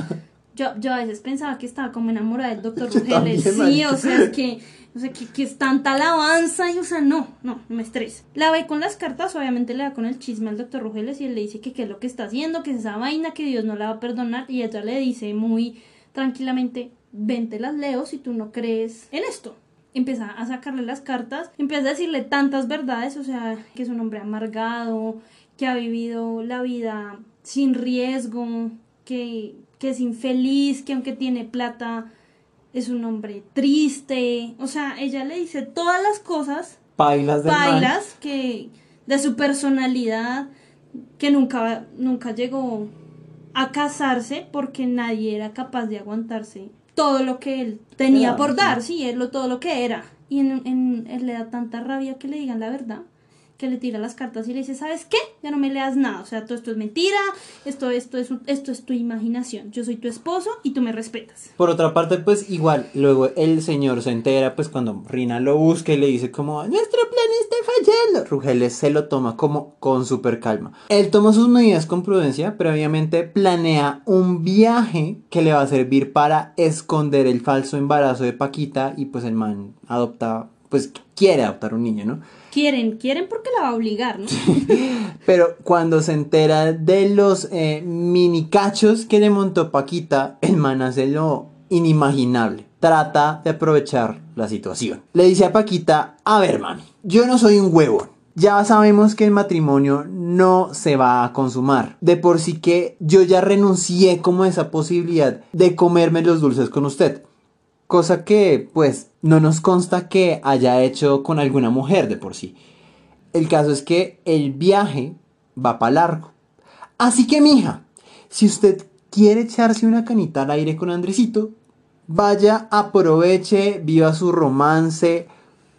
Yo, yo a veces pensaba que estaba como enamorada del doctor Rugeles. Sí, o sea, es que, o sea, que, que es tanta alabanza y, o sea, no, no, me estresa. La ve con las cartas, obviamente le da con el chisme al doctor Rugeles y él le dice que qué es lo que está haciendo, que es esa vaina, que Dios no la va a perdonar. Y ella le dice muy tranquilamente, vente las leo si tú no crees en esto. Empieza a sacarle las cartas, empieza a decirle tantas verdades, o sea, que es un hombre amargado, que ha vivido la vida sin riesgo, que, que es infeliz, que aunque tiene plata es un hombre triste. O sea, ella le dice todas las cosas, Bailas del man. bailas, que de su personalidad, que nunca, nunca llegó a casarse porque nadie era capaz de aguantarse todo lo que él tenía Era, por sí. dar, sí, él lo todo lo que era. Y en, en- él le da tanta rabia que le digan la verdad, le tira las cartas y le dice, ¿sabes qué? Ya no me leas nada, o sea, todo esto es mentira, esto, esto, es, esto es tu imaginación, yo soy tu esposo y tú me respetas. Por otra parte, pues igual, luego el señor se entera, pues cuando Rina lo busca y le dice como, nuestro plan está fallando. Rugeles se lo toma como con super calma. Él toma sus medidas con prudencia, pero obviamente planea un viaje que le va a servir para esconder el falso embarazo de Paquita y pues el man adopta, pues quiere adoptar un niño, ¿no? Quieren, quieren porque la va a obligar, ¿no? Pero cuando se entera de los eh, mini cachos que le montó Paquita, el man hace lo inimaginable. Trata de aprovechar la situación. Le dice a Paquita, a ver mami, yo no soy un huevón. Ya sabemos que el matrimonio no se va a consumar. De por sí que yo ya renuncié como a esa posibilidad de comerme los dulces con usted. Cosa que, pues, no nos consta que haya hecho con alguna mujer de por sí. El caso es que el viaje va para largo. Así que, mija, si usted quiere echarse una canita al aire con Andresito, vaya, aproveche, viva su romance,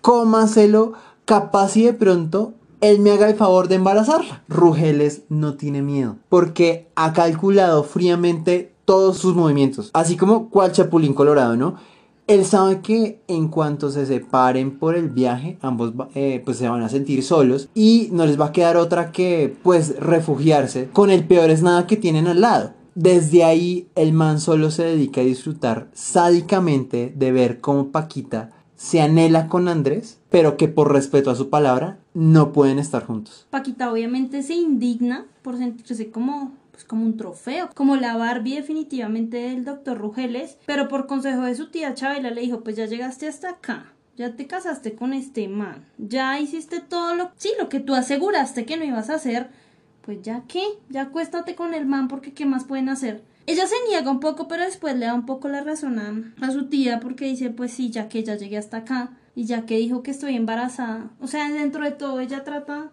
cómaselo, capaz y de pronto él me haga el favor de embarazarla. Rugeles no tiene miedo, porque ha calculado fríamente todos sus movimientos, así como cual chapulín colorado, ¿no? Él sabe que en cuanto se separen por el viaje, ambos eh, pues se van a sentir solos y no les va a quedar otra que pues refugiarse con el peor es nada que tienen al lado. Desde ahí el man solo se dedica a disfrutar sádicamente de ver cómo Paquita se anhela con Andrés, pero que por respeto a su palabra no pueden estar juntos. Paquita obviamente se indigna por sentirse como, pues, como un trofeo, como la Barbie definitivamente del doctor Rugeles, pero por consejo de su tía Chabela le dijo, pues ya llegaste hasta acá. Ya te casaste con este man, ya hiciste todo lo, sí, lo que tú aseguraste que no ibas a hacer, pues ya qué, ya acuéstate con el man porque qué más pueden hacer. Ella se niega un poco, pero después le da un poco la razón a, su tía porque dice, pues sí, ya que ya llegué hasta acá y ya que dijo que estoy embarazada. O sea, dentro de todo ella trata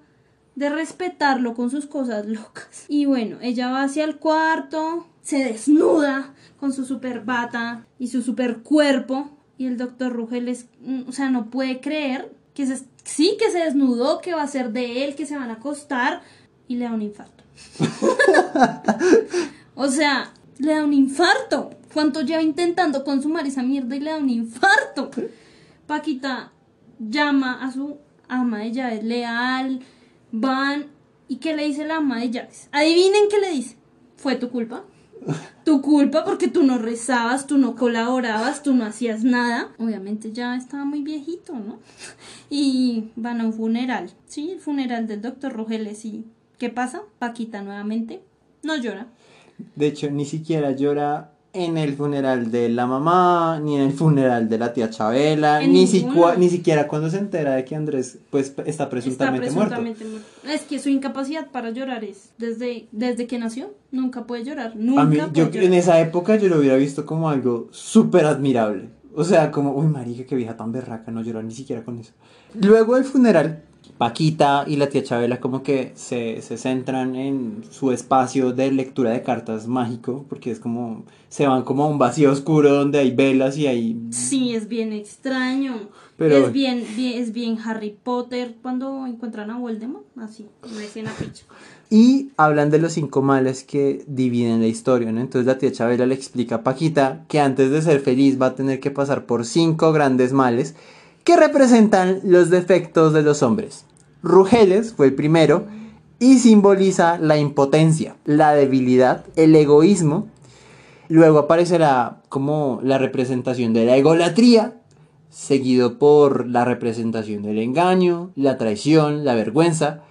de respetarlo con sus cosas locas. Y bueno, ella va hacia el cuarto, se desnuda con su super bata y su super cuerpo. Y el doctor Rugeles, mm, o sea, no puede creer que se, sí, que se desnudó, que va a ser de él, que se van a acostar. Y le da un infarto. o sea, le da un infarto. ¿Cuánto lleva intentando consumar esa mierda y le da un infarto? Paquita llama a su ama de llaves leal, van y ¿qué le dice la ama de llaves? Adivinen qué le dice. Fue tu culpa. Tu culpa porque tú no rezabas, tú no colaborabas, tú no hacías nada. Obviamente ya estaba muy viejito, ¿no? Y van a un funeral. Sí, el funeral del doctor Rogeles y ¿qué pasa? Paquita nuevamente no llora. De hecho, ni siquiera llora en el funeral de la mamá, ni en el funeral de la tía Chabela, ni, sicua- ni siquiera cuando se entera de que Andrés pues está presuntamente, Está presuntamente muerto. Es que su incapacidad para llorar es desde, desde que nació. Nunca puede llorar. Nunca muerto. A mí, yo puede en esa época yo lo hubiera visto como algo súper admirable. O sea, como, uy, marica, qué vieja tan berraca, no llorar ni siquiera con eso. Luego del funeral, Paquita y la tía Chabela como que se, se centran en su espacio de lectura de cartas mágico, porque es como, se van como a un vacío oscuro donde hay velas y hay... Sí, es bien extraño. Pero- Es bien, bien, es bien Harry Potter cuando encuentran a Voldemort, así, una escena picha. Y hablan de los cinco males que dividen la historia, ¿no? Entonces la tía Chabela le explica a Paquita que antes de ser feliz va a tener que pasar por cinco grandes males que representan los defectos de los hombres. Rugeles fue el primero y simboliza la impotencia, la debilidad, el egoísmo. Luego aparecerá como la representación de la egolatría, seguido por la representación del engaño, la traición, la vergüenza.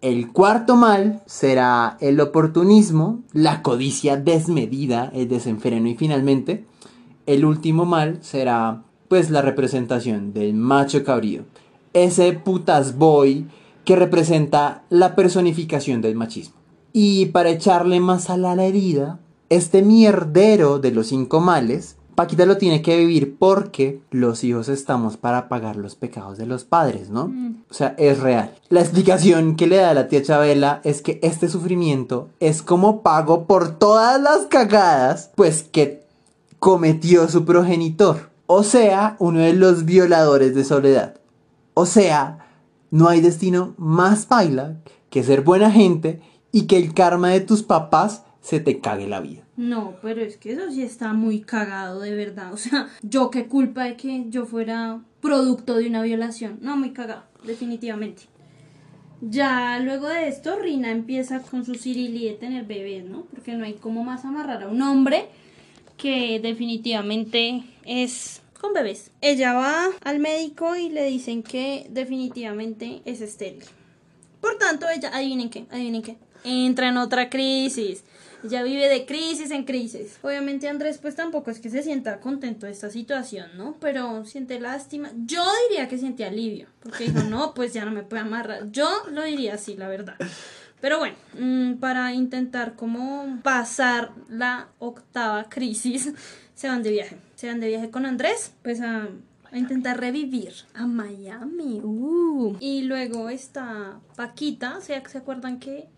El cuarto mal será el oportunismo, la codicia desmedida, el desenfreno y finalmente el último mal será pues la representación del macho cabrío, ese putas boy que representa la personificación del machismo. Y para echarle más a la herida, este mierdero de los cinco males, Paquita lo tiene que vivir porque los hijos estamos para pagar los pecados de los padres, ¿no? O sea, es real. La explicación que le da la tía Chabela es que este sufrimiento es como pago por todas las cagadas, pues que cometió su progenitor. O sea, uno de los violadores de soledad. O sea, no hay destino más paila que ser buena gente y que el karma de tus papás se te cague la vida. No, pero es que eso sí está muy cagado, de verdad. O sea, yo qué culpa de que yo fuera producto de una violación. No, muy cagado, definitivamente. Ya luego de esto, Rina empieza con su Cirili de tener bebés, ¿no? Porque no hay como más amarrar a un hombre que definitivamente es con bebés. Ella va al médico y le dicen que definitivamente es estéril. Por tanto, ella, adivinen qué, adivinen qué, entra en otra crisis. Ella vive de crisis en crisis. Obviamente Andrés pues tampoco es que se sienta contento de esta situación, ¿no? Pero siente lástima. Yo diría que siente alivio, porque dijo, no, pues ya no me puede amarrar. Yo lo diría así, la verdad. Pero bueno, mm, para intentar como pasar la octava crisis, se van de viaje. Se van de viaje con Andrés, pues a, a intentar revivir a Miami. Uh. Y luego está Paquita, ¿se, ¿se acuerdan que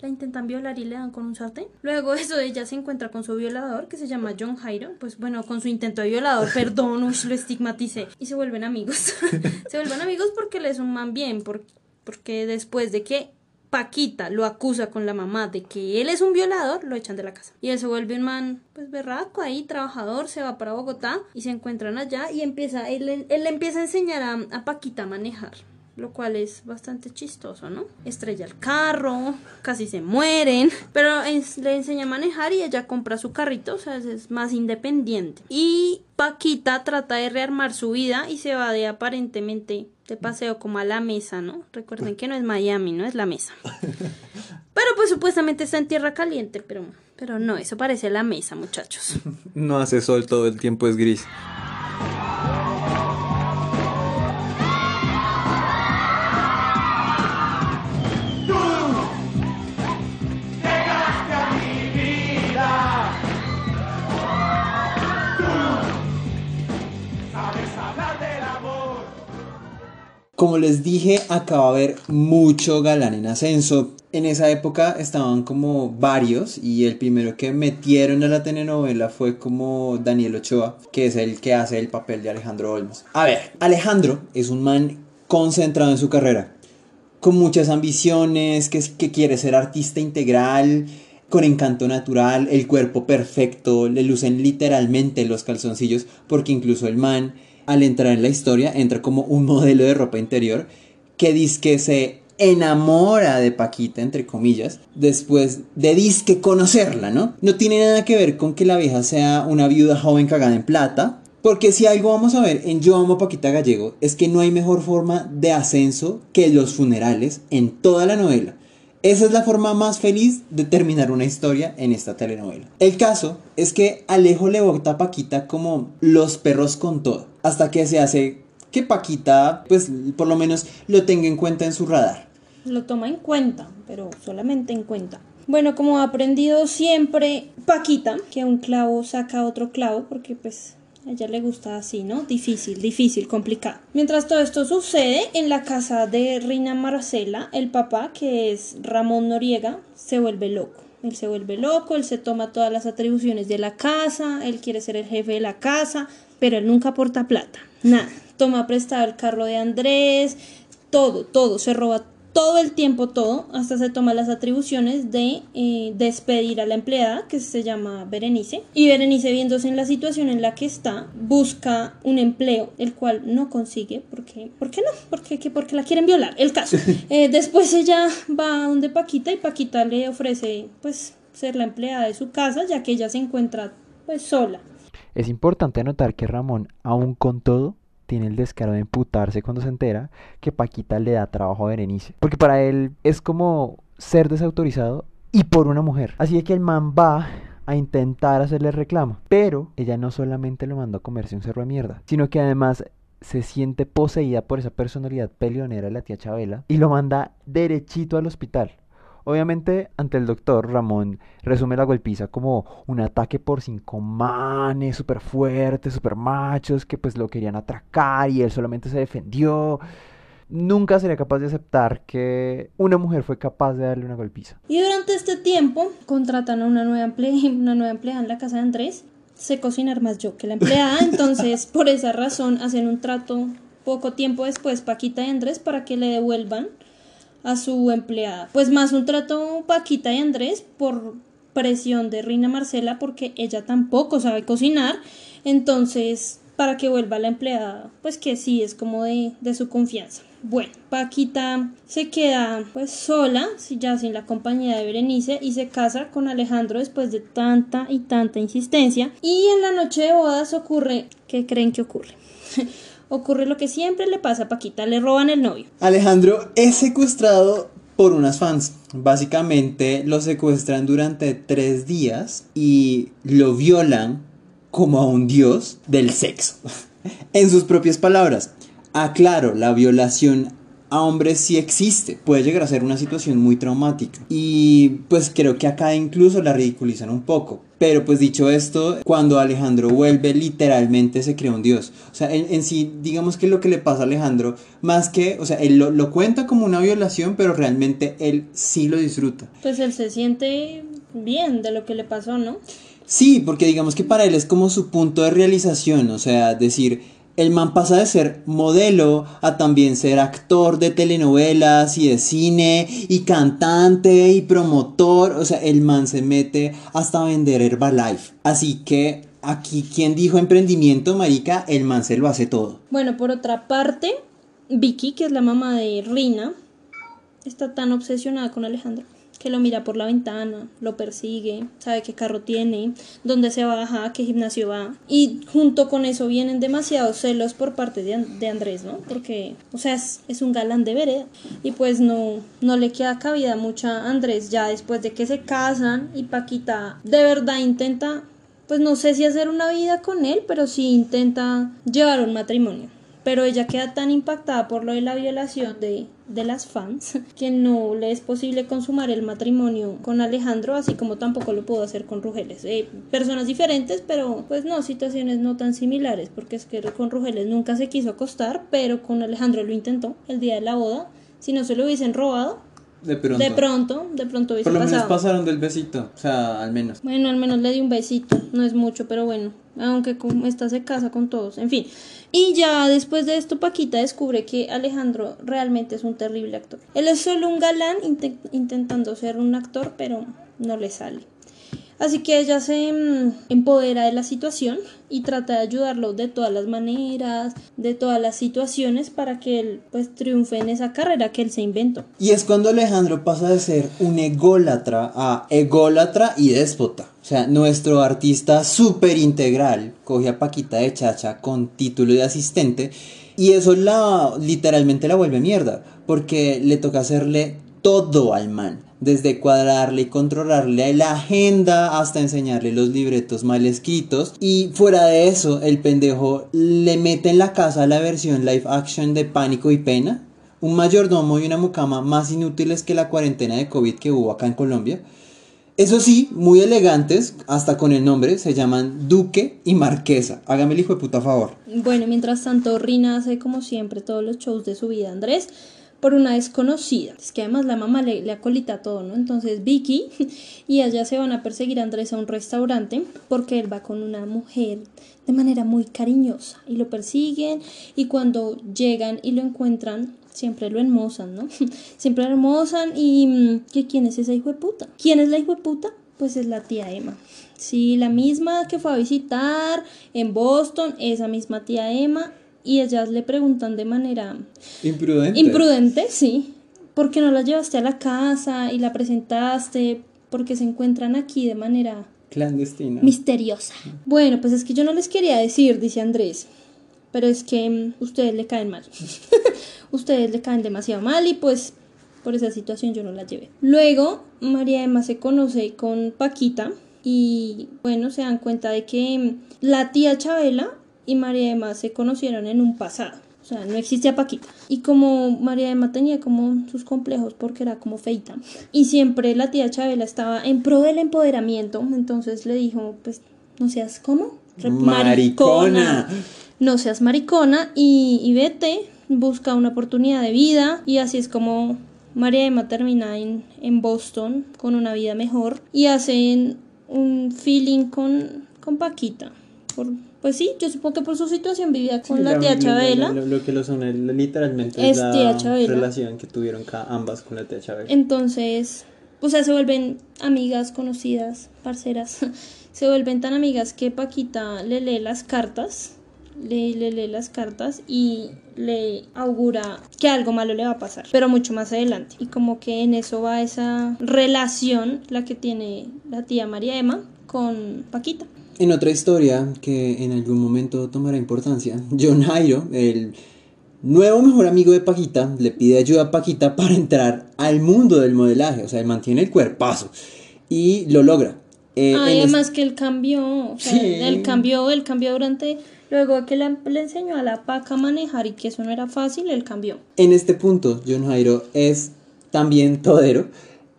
la intentan violar y le dan con un sartén? Luego eso ella se encuentra con su violador que se llama John Jairo, pues bueno, con su intento de violador, perdón, uy, lo estigmaticé. Y se vuelven amigos. se vuelven amigos porque le es un man bien, por- porque después de que Paquita lo acusa con la mamá de que él es un violador, lo echan de la casa. Y él se vuelve un man, pues berraco ahí, trabajador, se va para Bogotá y se encuentran allá y empieza, él, él empieza a enseñar a, Paquita a manejar. Lo cual es bastante chistoso, ¿no? Estrella el carro, casi se mueren, pero le enseña a manejar y ella compra su carrito, o sea, es más independiente. Y Paquita trata de rearmar su vida y se va de aparentemente de paseo como a la mesa, ¿no? Recuerden que no es Miami, no es la mesa. Pero pues supuestamente está en tierra caliente, pero, pero no, eso parece la mesa, muchachos. No hace sol todo el tiempo, es gris. Como les dije, acaba de haber mucho galán en ascenso. En esa época estaban como varios y el primero que metieron a la telenovela fue como Daniel Ochoa, que es el que hace el papel de Alejandro Olmos. A ver, Alejandro es un man concentrado en su carrera, con muchas ambiciones, que, que quiere ser artista integral, con encanto natural, el cuerpo perfecto, le lucen literalmente los calzoncillos, porque incluso el man, al entrar en la historia, entra como un modelo de ropa interior que dice que se enamora de Paquita, entre comillas, después de disque conocerla, ¿no? No tiene nada que ver con que la vieja sea una viuda joven cagada en plata, porque si algo vamos a ver en Yo amo Paquita Gallego es que no hay mejor forma de ascenso que los funerales en toda la novela. Esa es la forma más feliz de terminar una historia en esta telenovela. El caso es que Alejo le bota a Paquita como los perros con todo, hasta que se hace que Paquita, pues por lo menos lo tenga en cuenta en su radar. Lo toma en cuenta, pero solamente en cuenta. Bueno, como ha aprendido siempre Paquita, que un clavo saca otro clavo, porque pues A ella le gusta así, ¿no? Difícil, difícil, complicado. Mientras todo esto sucede, en la casa de Reina Marcela, el papá, que es Ramón Noriega, se vuelve loco. Él se vuelve loco, él se toma todas las atribuciones de la casa, él quiere ser el jefe de la casa, pero él nunca aporta plata, nada. Toma prestado el carro de Andrés, todo, todo, se roba todo el tiempo todo, hasta se toma las atribuciones de eh, despedir a la empleada, que se llama Berenice. Y Berenice, viéndose en la situación en la que está, busca un empleo, el cual no consigue, porque, ¿por qué no? Porque, que, porque la quieren violar, el caso. Eh, después ella va a donde Paquita y Paquita le ofrece, pues, ser la empleada de su casa, ya que ella se encuentra, pues, sola. Es importante anotar que Ramón, aún con todo, tiene el descaro de imputarse cuando se entera que Paquita le da trabajo a Berenice. Porque para él es como ser desautorizado y por una mujer. Así que el man va a intentar hacerle reclamo. Pero ella no solamente lo mandó a comerse un cerro de mierda, sino que además se siente poseída por esa personalidad peleonera de la tía Chabela y lo manda derechito al hospital. Obviamente, ante el doctor, Ramón resume la golpiza como un ataque por cinco manes súper fuertes, súper machos, que pues lo querían atracar y él solamente se defendió. Nunca sería capaz de aceptar que una mujer fue capaz de darle una golpiza. Y durante este tiempo contratan a una nueva, una nueva empleada en la casa de Andrés. Sé cocinar más yo que la empleada, entonces por esa razón hacen un trato poco tiempo después Paquita y Andrés para que le devuelvan a su empleada. Pues más un trato Paquita y Andrés por presión de Reina Marcela porque ella tampoco sabe cocinar. Entonces, para que vuelva la empleada, pues que sí es como de, de su confianza. Bueno, Paquita se queda pues sola, ya sin la compañía de Berenice, y se casa con Alejandro después de tanta y tanta insistencia. Y en la noche de bodas ocurre, ¿qué creen que ocurre? ocurre lo que siempre le pasa a Paquita, le roban el novio. Alejandro es secuestrado por unas fans. Básicamente lo secuestran durante tres días y lo violan como a un dios del sexo. en sus propias palabras. Aclaro, la violación a hombres sí existe. Puede llegar a ser una situación muy traumática. Y pues creo que acá incluso la ridiculizan un poco. Pero pues dicho esto, cuando Alejandro vuelve, literalmente se crea un dios. O sea, en, sí, digamos que lo que le pasa a Alejandro, más que, o sea, él lo, lo, cuenta como una violación, pero realmente él sí lo disfruta. Pues él se siente bien de lo que le pasó, ¿no? Sí, porque digamos que para él es como su punto de realización, o sea, decir, el man pasa de ser modelo a también ser actor de telenovelas y de cine y cantante y promotor. O sea, el man se mete hasta vender Herbalife. Así que aquí, quien dijo emprendimiento, marica? El man se lo hace todo. Bueno, por otra parte, Vicky, que es la mamá de Rina, está tan obsesionada con Alejandro que lo mira por la ventana, lo persigue, sabe qué carro tiene, dónde se baja, a qué gimnasio va. Y junto con eso vienen demasiados celos por parte de, de Andrés, ¿no? Porque, o sea, es, es, un galán de vereda. Y pues no, no le queda cabida mucha a Andrés ya después de que se casan y Paquita de verdad intenta, pues no sé si hacer una vida con él, pero sí intenta llevar un matrimonio pero ella queda tan impactada por lo de la violación de, de las fans que no le es posible consumar el matrimonio con Alejandro, así como tampoco lo pudo hacer con Rugeles. Eh, personas diferentes, pero pues no, situaciones no tan similares, porque es que con Rugeles nunca se quiso acostar, pero con Alejandro lo intentó el día de la boda. Si no se lo hubiesen robado, de pronto. De pronto, de pronto hubiese Por lo menos pasado. pasaron del besito, o sea, al menos. Bueno, al menos le di un besito, no es mucho, pero bueno, aunque como esta se casa con todos, en fin. Y ya después de esto Paquita descubre que Alejandro realmente es un terrible actor. Él es solo un galán int intentando ser un actor, pero no le sale. Así que ella se mmm, empodera de la situación y trata de ayudarlo de todas las maneras, de todas las situaciones para que él pues triunfe en esa carrera que él se inventó. Y es cuando Alejandro pasa de ser un ególatra a ególatra y déspota. O sea, nuestro artista súper integral coge a Paquita de Chacha con título de asistente y eso la literalmente la vuelve mierda porque le toca hacerle todo al man desde cuadrarle y controlarle la agenda hasta enseñarle los libretos mal escritos. Y fuera de eso, el pendejo le mete en la casa la versión live action de Pánico y Pena. Un mayordomo y una mucama más inútiles que la cuarentena de COVID que hubo acá en Colombia. Eso sí, muy elegantes, hasta con el nombre, se llaman Duque y Marquesa. Hágame el hijo de puta favor. Bueno, mientras tanto, Rina hace como siempre todos los shows de su vida, Andrés, por una desconocida. Es que además la mamá le, acolita todo, ¿no? Entonces Vicky y ella se van a perseguir a Andrés a un restaurante porque él va con una mujer de manera muy cariñosa y lo persiguen y cuando llegan y lo encuentran siempre lo hermosan, ¿no? siempre lo hermosan y mm, ¿que quién es esa hijo de puta? ¿Quién es la hijo de puta? Pues es la tía Emma. Sí, la misma que fue a visitar en Boston, esa misma tía Emma y ellas le preguntan de manera Imprudente. imprudente, sí, ¿por qué no la llevaste a la casa y la presentaste? Porque se encuentran aquí de manera Clandestina. misteriosa. Bueno, pues es que yo no les quería decir, dice Andrés, pero es que mm, ustedes le caen mal. ustedes le caen demasiado mal y pues por esa situación yo no la llevé. Luego, María Emma se conoce con Paquita y bueno, se dan cuenta de que mm, la tía Chabela y María Emma se conocieron en un pasado. O sea, no existía Paquita. Y como María Emma tenía como sus complejos porque era como feita. Y siempre la tía Chabela estaba en pro del empoderamiento. Entonces le dijo, pues, no seas como... Re- Maricona. No seas maricona y, y vete, busca una oportunidad de vida. Y así es como María Emma termina en, en Boston con una vida mejor. Y hacen un feeling con, con Paquita. Por, pues sí, yo supongo que por su situación vivía con Sí, la tía Chabela. Lo, lo que lo son el- literalmente Es la tía Chabela. relación que tuvieron ambas con la tía Chabela. Entonces, o sea, se vuelven amigas, conocidas, parceras. se vuelven tan amigas que Paquita le lee las cartas, le, le lee las cartas y le augura que algo malo le va a pasar, pero mucho más adelante. Y como que en eso va esa relación, la que tiene la tía María Emma con Paquita. En otra historia que en algún momento tomará importancia, John el nuevo mejor amigo de Paquita, le pide ayuda a Paquita para entrar al mundo del modelaje. O sea, él mantiene el cuerpazo y lo logra. Eh, en es- Además que él cambió, o sea, Sí. él cambió, él cambió durante, luego que le, le enseñó a la paca a manejar y que eso no era fácil, él cambió. En este punto, John Jairo es también todero.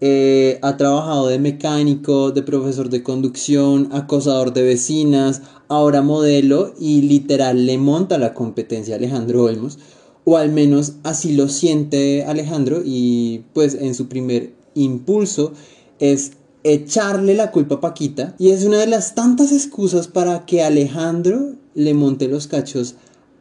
Eh, ha trabajado de mecánico, de profesor de conducción, acosador de vecinas, ahora modelo y literal le monta la competencia a Alejandro Olmos. O al menos así lo siente Alejandro y pues en su primer impulso es echarle la culpa a Paquita y es una de las tantas excusas para que Alejandro le monte los cachos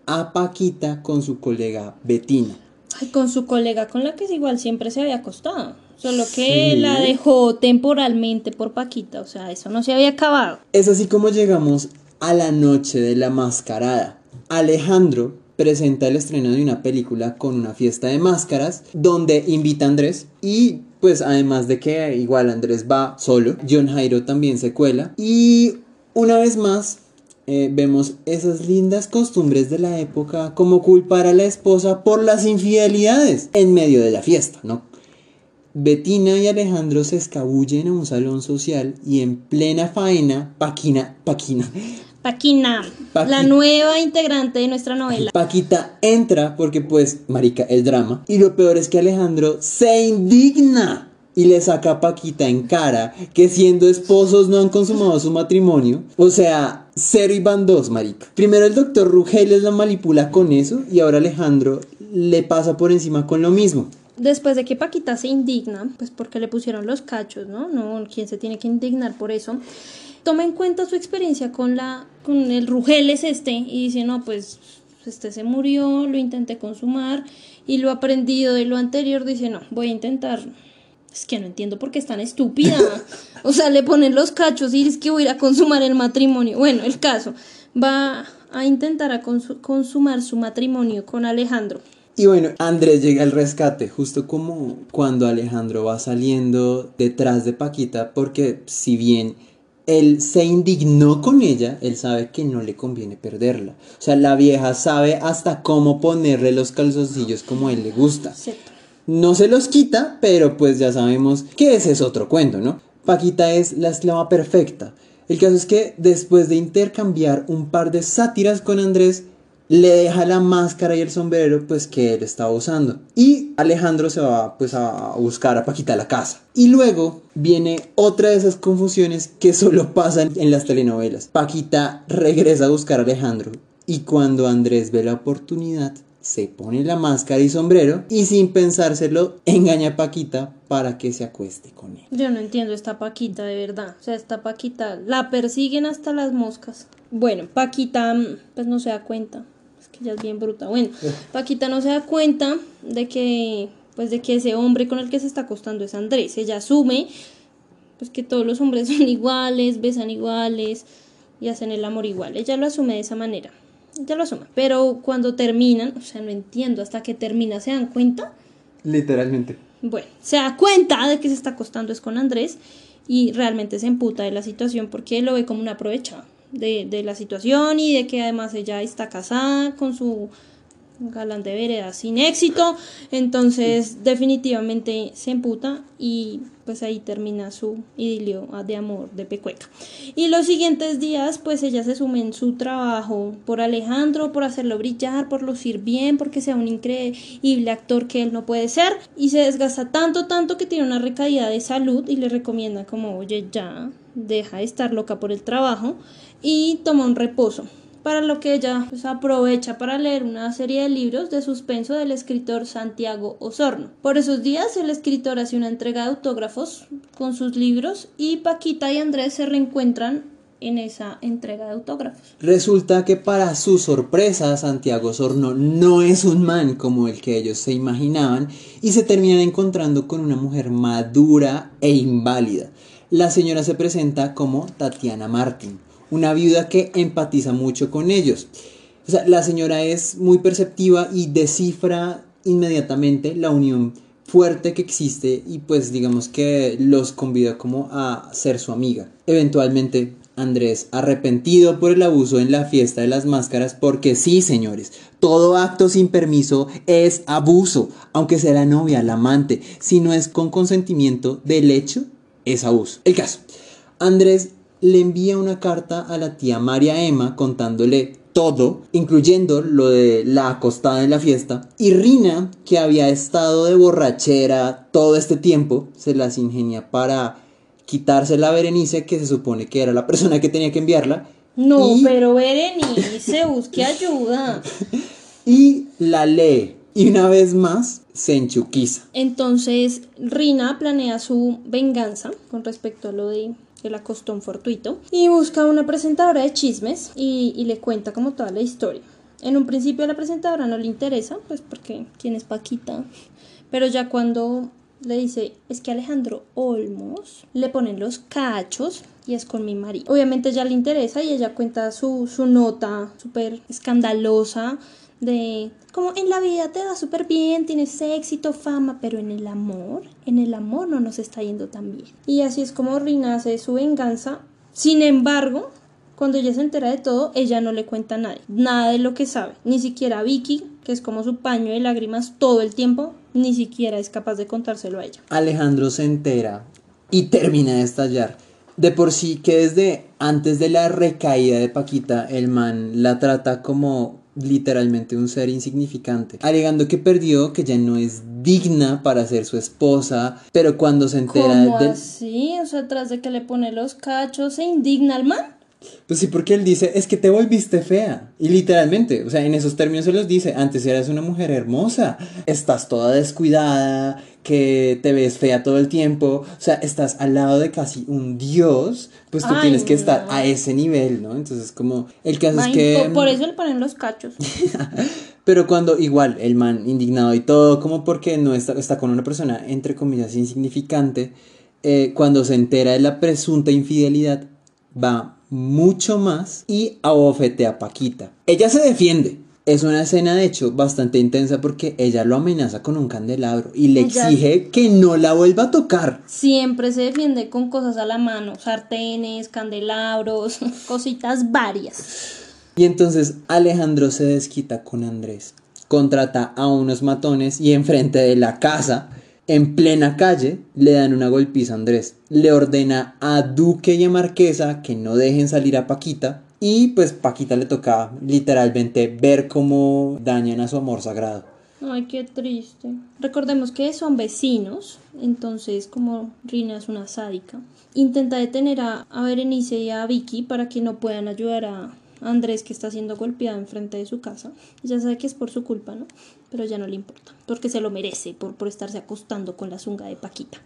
a Paquita con su colega Betina. Ay, con su colega con la que igual siempre se había acostado. Solo que Sí. la dejó temporalmente por Paquita. O sea, eso no se había acabado. Es así como llegamos a la noche de la mascarada. Alejandro presenta el estreno de una película con una fiesta de máscaras donde invita a Andrés y pues además de que igual Andrés va solo, John Jairo también se cuela y una vez más eh, vemos esas lindas costumbres de la época como culpar a la esposa por las infidelidades en medio de la fiesta, ¿no? Betina y Alejandro se escabullen a un salón social y en plena faena, Paquina, Paquina, Paquina, Paqui- la nueva integrante de nuestra novela. Paquita entra porque pues, marica, el drama. Y lo peor es que Alejandro se indigna y le saca a Paquita en cara que siendo esposos no han consumado su matrimonio. O sea, cero y van dos, marica. Primero el doctor Rugel les la manipula con eso y ahora Alejandro le pasa por encima con lo mismo. Después de que Paquita se indigna, pues porque le pusieron los cachos, ¿no? No, ¿quién se tiene que indignar por eso? Toma en cuenta su experiencia con la con el Rugel es este y dice, "No, pues este se murió, lo intenté consumar y lo aprendido de lo anterior dice, "No, voy a intentar es que no entiendo por qué es tan estúpida. O sea, le ponen los cachos y es que voy a ir a consumar el matrimonio. Bueno, el caso, va a intentar a consu- consumar su matrimonio con Alejandro. Y bueno, Andrés llega al rescate, justo como cuando Alejandro va saliendo detrás de Paquita, porque si bien él se indignó con ella, él sabe que no le conviene perderla. O sea, la vieja sabe hasta cómo ponerle los calzoncillos como a él le gusta. Cierto. No se los quita, pero pues ya sabemos que ese es otro cuento, ¿no? Paquita es la esclava perfecta. El caso es que después de intercambiar un par de sátiras con Andrés, le deja la máscara y el sombrero pues que él estaba usando. Y Alejandro se va pues a buscar a Paquita a la casa. Y luego viene otra de esas confusiones que solo pasan en las telenovelas. Paquita regresa a buscar a Alejandro y cuando Andrés ve la oportunidad se pone la máscara y sombrero y sin pensárselo engaña a Paquita para que se acueste con él. Yo no entiendo esta Paquita de verdad. O sea, esta Paquita la persiguen hasta las moscas. Bueno, Paquita mm, pues no se da cuenta. Es que ella es bien bruta. Bueno, Paquita no se da cuenta de que pues de que ese hombre con el que se está acostando es Andrés. Ella asume pues que todos los hombres son iguales, besan iguales y hacen el amor igual. Ella lo asume de esa manera ya lo asume. Pero cuando terminan, o sea, no entiendo, hasta que termina, ¿se dan cuenta? Literalmente. Bueno, se da cuenta de que se está acostando es con Andrés y realmente se emputa de la situación porque lo ve como una aprovecha de, de la situación y de que además ella está casada con su galán de vereda sin éxito, entonces definitivamente se emputa y pues ahí termina su idilio de amor de Pecueca. Y los siguientes días pues ella se sume en su trabajo por Alejandro, por hacerlo brillar, por lucir bien, porque sea un increíble actor que él no puede ser y se desgasta tanto, tanto que tiene una recaída de salud y le recomienda como oye ya, deja de estar loca por el trabajo y toma un reposo para lo que ella pues, aprovecha para leer una serie de libros de suspenso del escritor Santiago Osorno. Por esos días el escritor hace una entrega de autógrafos con sus libros y Paquita y Andrés se reencuentran en esa entrega de autógrafos. Resulta que para su sorpresa Santiago Osorno no es un man como el que ellos se imaginaban y se terminan encontrando con una mujer madura e inválida. La señora se presenta como Tatiana Martín una viuda que empatiza mucho con ellos. O sea, la señora es muy perceptiva y descifra inmediatamente la unión fuerte que existe y pues digamos que los convida como a ser su amiga. Eventualmente Andrés, arrepentido por el abuso en la fiesta de las máscaras, porque sí, señores, todo acto sin permiso es abuso, aunque sea la novia, la amante, si no es con consentimiento del hecho, es abuso. El caso, Andrés le envía una carta a la tía María Emma contándole todo, incluyendo lo de la acostada en la fiesta. Y Rina, que había estado de borrachera todo este tiempo, se las ingenia para quitarse la Berenice, que se supone que era la persona que tenía que enviarla. No, pero Berenice, busque ayuda. y la lee. Y una vez más se enchuquiza. Entonces Rina planea su venganza con respecto a lo de el acostón fortuito, y busca una presentadora de chismes y, y, le cuenta como toda la historia. En un principio a la presentadora no le interesa, pues porque quién es Paquita, pero ya cuando le dice, es que Alejandro Olmos le ponen los cachos y es con mi marido. Obviamente ya le interesa y ella cuenta su, su nota súper escandalosa de como en la vida te va súper bien, tienes éxito, fama, pero en el amor, en el amor no nos está yendo tan bien. Y así es como renace su venganza. Sin embargo, cuando ella se entera de todo, ella no le cuenta a nadie, nada de lo que sabe, ni siquiera a Vicky, que es como su paño de lágrimas todo el tiempo, ni siquiera es capaz de contárselo a ella. Alejandro se entera y termina de estallar. De por sí que desde antes de la recaída de Paquita, el man la trata como literalmente un ser insignificante, alegando que perdió, que ya no es digna para ser su esposa, pero cuando se entera ¿Cómo así? O sea, tras de que le pone los cachos, ¿se indigna al man? Pues sí, porque él dice, es que te volviste fea. Y literalmente, o sea, en esos términos se los dice, antes eras una mujer hermosa, estás toda descuidada, que te ves fea todo el tiempo, o sea, estás al lado de casi un dios, pues tú tienes que estar a ese nivel, ¿no? Entonces, como, el caso es que... Por, eso le ponen los cachos. Pero cuando igual el man indignado y todo, como porque no está, está con una persona, entre comillas, insignificante, eh, cuando se entera de la presunta infidelidad, va mucho más y abofetea a Paquita. Ella se defiende, es una escena, de hecho, bastante intensa porque ella lo amenaza con un candelabro y le exige que no la vuelva a tocar. Siempre se defiende con cosas a la mano, sartenes, candelabros, cositas varias. Y entonces Alejandro se desquita con Andrés. Contrata a unos matones y enfrente de la casa En plena calle le dan una golpiza a Andrés. Le ordena a Duque y a Marquesa que no dejen salir a Paquita. Y pues Paquita le toca literalmente ver cómo dañan a su amor sagrado. Ay, qué triste. Recordemos que son vecinos, entonces como Rina es una sádica, intenta detener a, a Berenice y a Vicky para que no puedan ayudar a Andrés que está siendo golpeado enfrente de su casa. Ella sabe que es por su culpa, ¿no? Pero ya no le importa, porque se lo merece por, por estarse acostando con la zunga de Paquita.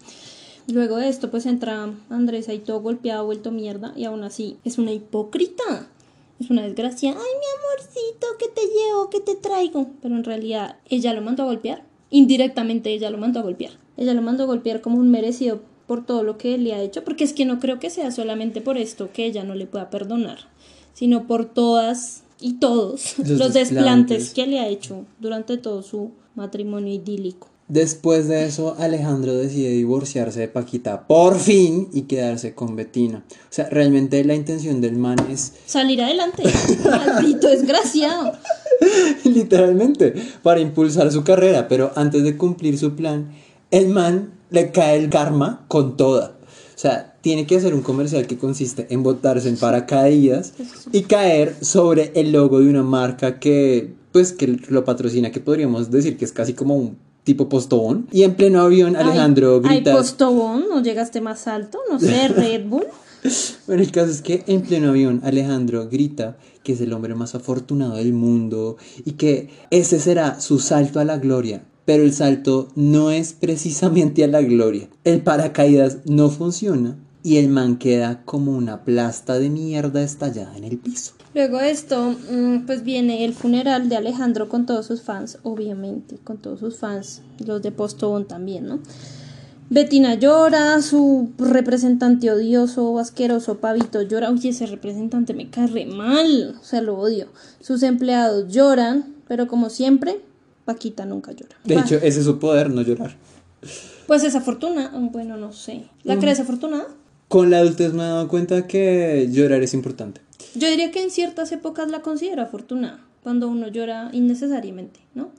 Luego de esto, pues entra Andrés ahí todo golpeado, vuelto mierda, y aún así es una hipócrita. Es una desgracia. Ay, mi amorcito, que te llevo, que te traigo. Pero en realidad, ella lo mandó a golpear. Indirectamente, ella lo mandó a golpear. Ella lo mandó a golpear como un merecido por todo lo que le ha hecho, porque es que no creo que sea solamente por esto que ella no le pueda perdonar, sino por todas y todos Los los, desplantes. desplantes que le ha hecho durante todo su matrimonio idílico. Después de eso, Alejandro decide divorciarse de Paquita por fin y quedarse con Betina. O sea, realmente la intención del man es Salir adelante. Maldito desgraciado. literalmente para impulsar su carrera, pero antes de cumplir su plan, el man le cae el karma con toda. O sea, tiene que hacer un comercial que consiste en botarse en paracaídas y caer sobre el logo de una marca que, pues, que lo patrocina, que podríamos decir que es casi como un tipo postobón. Y en pleno avión, Alejandro Ay, grita... Ay, postobón, ¿no llegaste más alto? No sé, Red Bull. Bueno, el caso es que en pleno avión Alejandro grita que es el hombre más afortunado del mundo y que ese será su salto a la gloria. Pero el salto no es precisamente a la gloria. El paracaídas no funciona y el man queda como una plasta de mierda estallada en el piso. Luego de esto, mm, pues viene el funeral de Alejandro con todos sus fans, obviamente, con todos sus fans, los de Postobón también, ¿no? Betina llora, su representante odioso, asqueroso, Pavito llora. Uy, ese representante me cae mal, o sea, lo odio. Sus empleados lloran, pero como siempre, Paquita nunca llora. De hecho, ese es su poder, no llorar. Pues es afortunada, bueno, no sé. ¿La crees afortunada? Con la adultez me he dado cuenta que llorar es importante. Yo diría que en ciertas épocas la considero afortunada, cuando uno llora innecesariamente, ¿no?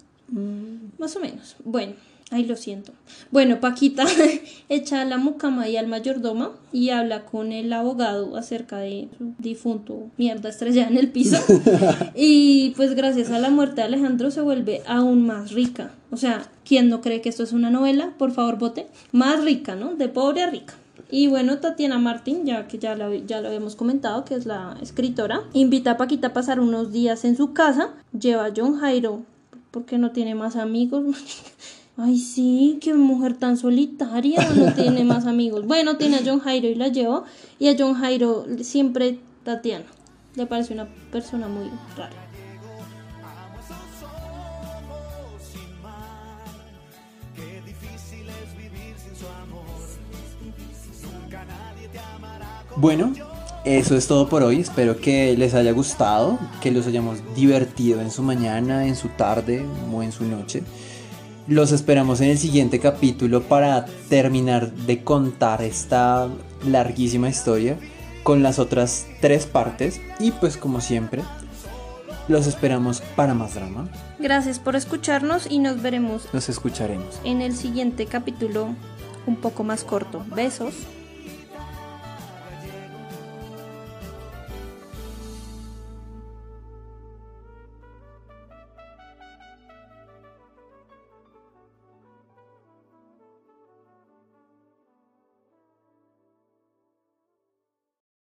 Más o menos. Bueno, ahí lo siento. Bueno, Paquita echa a la mucama y al mayordomo y habla con el abogado acerca de su difunto mierda estrellada en el piso. y pues gracias a la muerte de Alejandro se vuelve aún más rica. O sea, ¿quién no cree que esto es una novela? Por favor, vote. Más rica, ¿no? De pobre a rica. Y bueno, Tatiana Martín, ya que ya lo, ya lo habíamos comentado, que es la escritora, invita a Paquita a pasar unos días en su casa, lleva a John Jairo, porque no tiene más amigos. Ay, sí, qué mujer tan solitaria, no tiene más amigos. Bueno, tiene a John Jairo y la llevó, y a John Jairo siempre Tatiana. Le parece una persona muy rara. Bueno, eso es todo por hoy. Espero que les haya gustado, que los hayamos divertido en su mañana, en su tarde o en su noche. Los esperamos en el siguiente capítulo para terminar de contar esta larguísima historia con las otras tres partes. Y pues como siempre, los esperamos para más drama. Gracias por escucharnos y nos veremos Nos escucharemos. en el siguiente capítulo un poco más corto. Besos.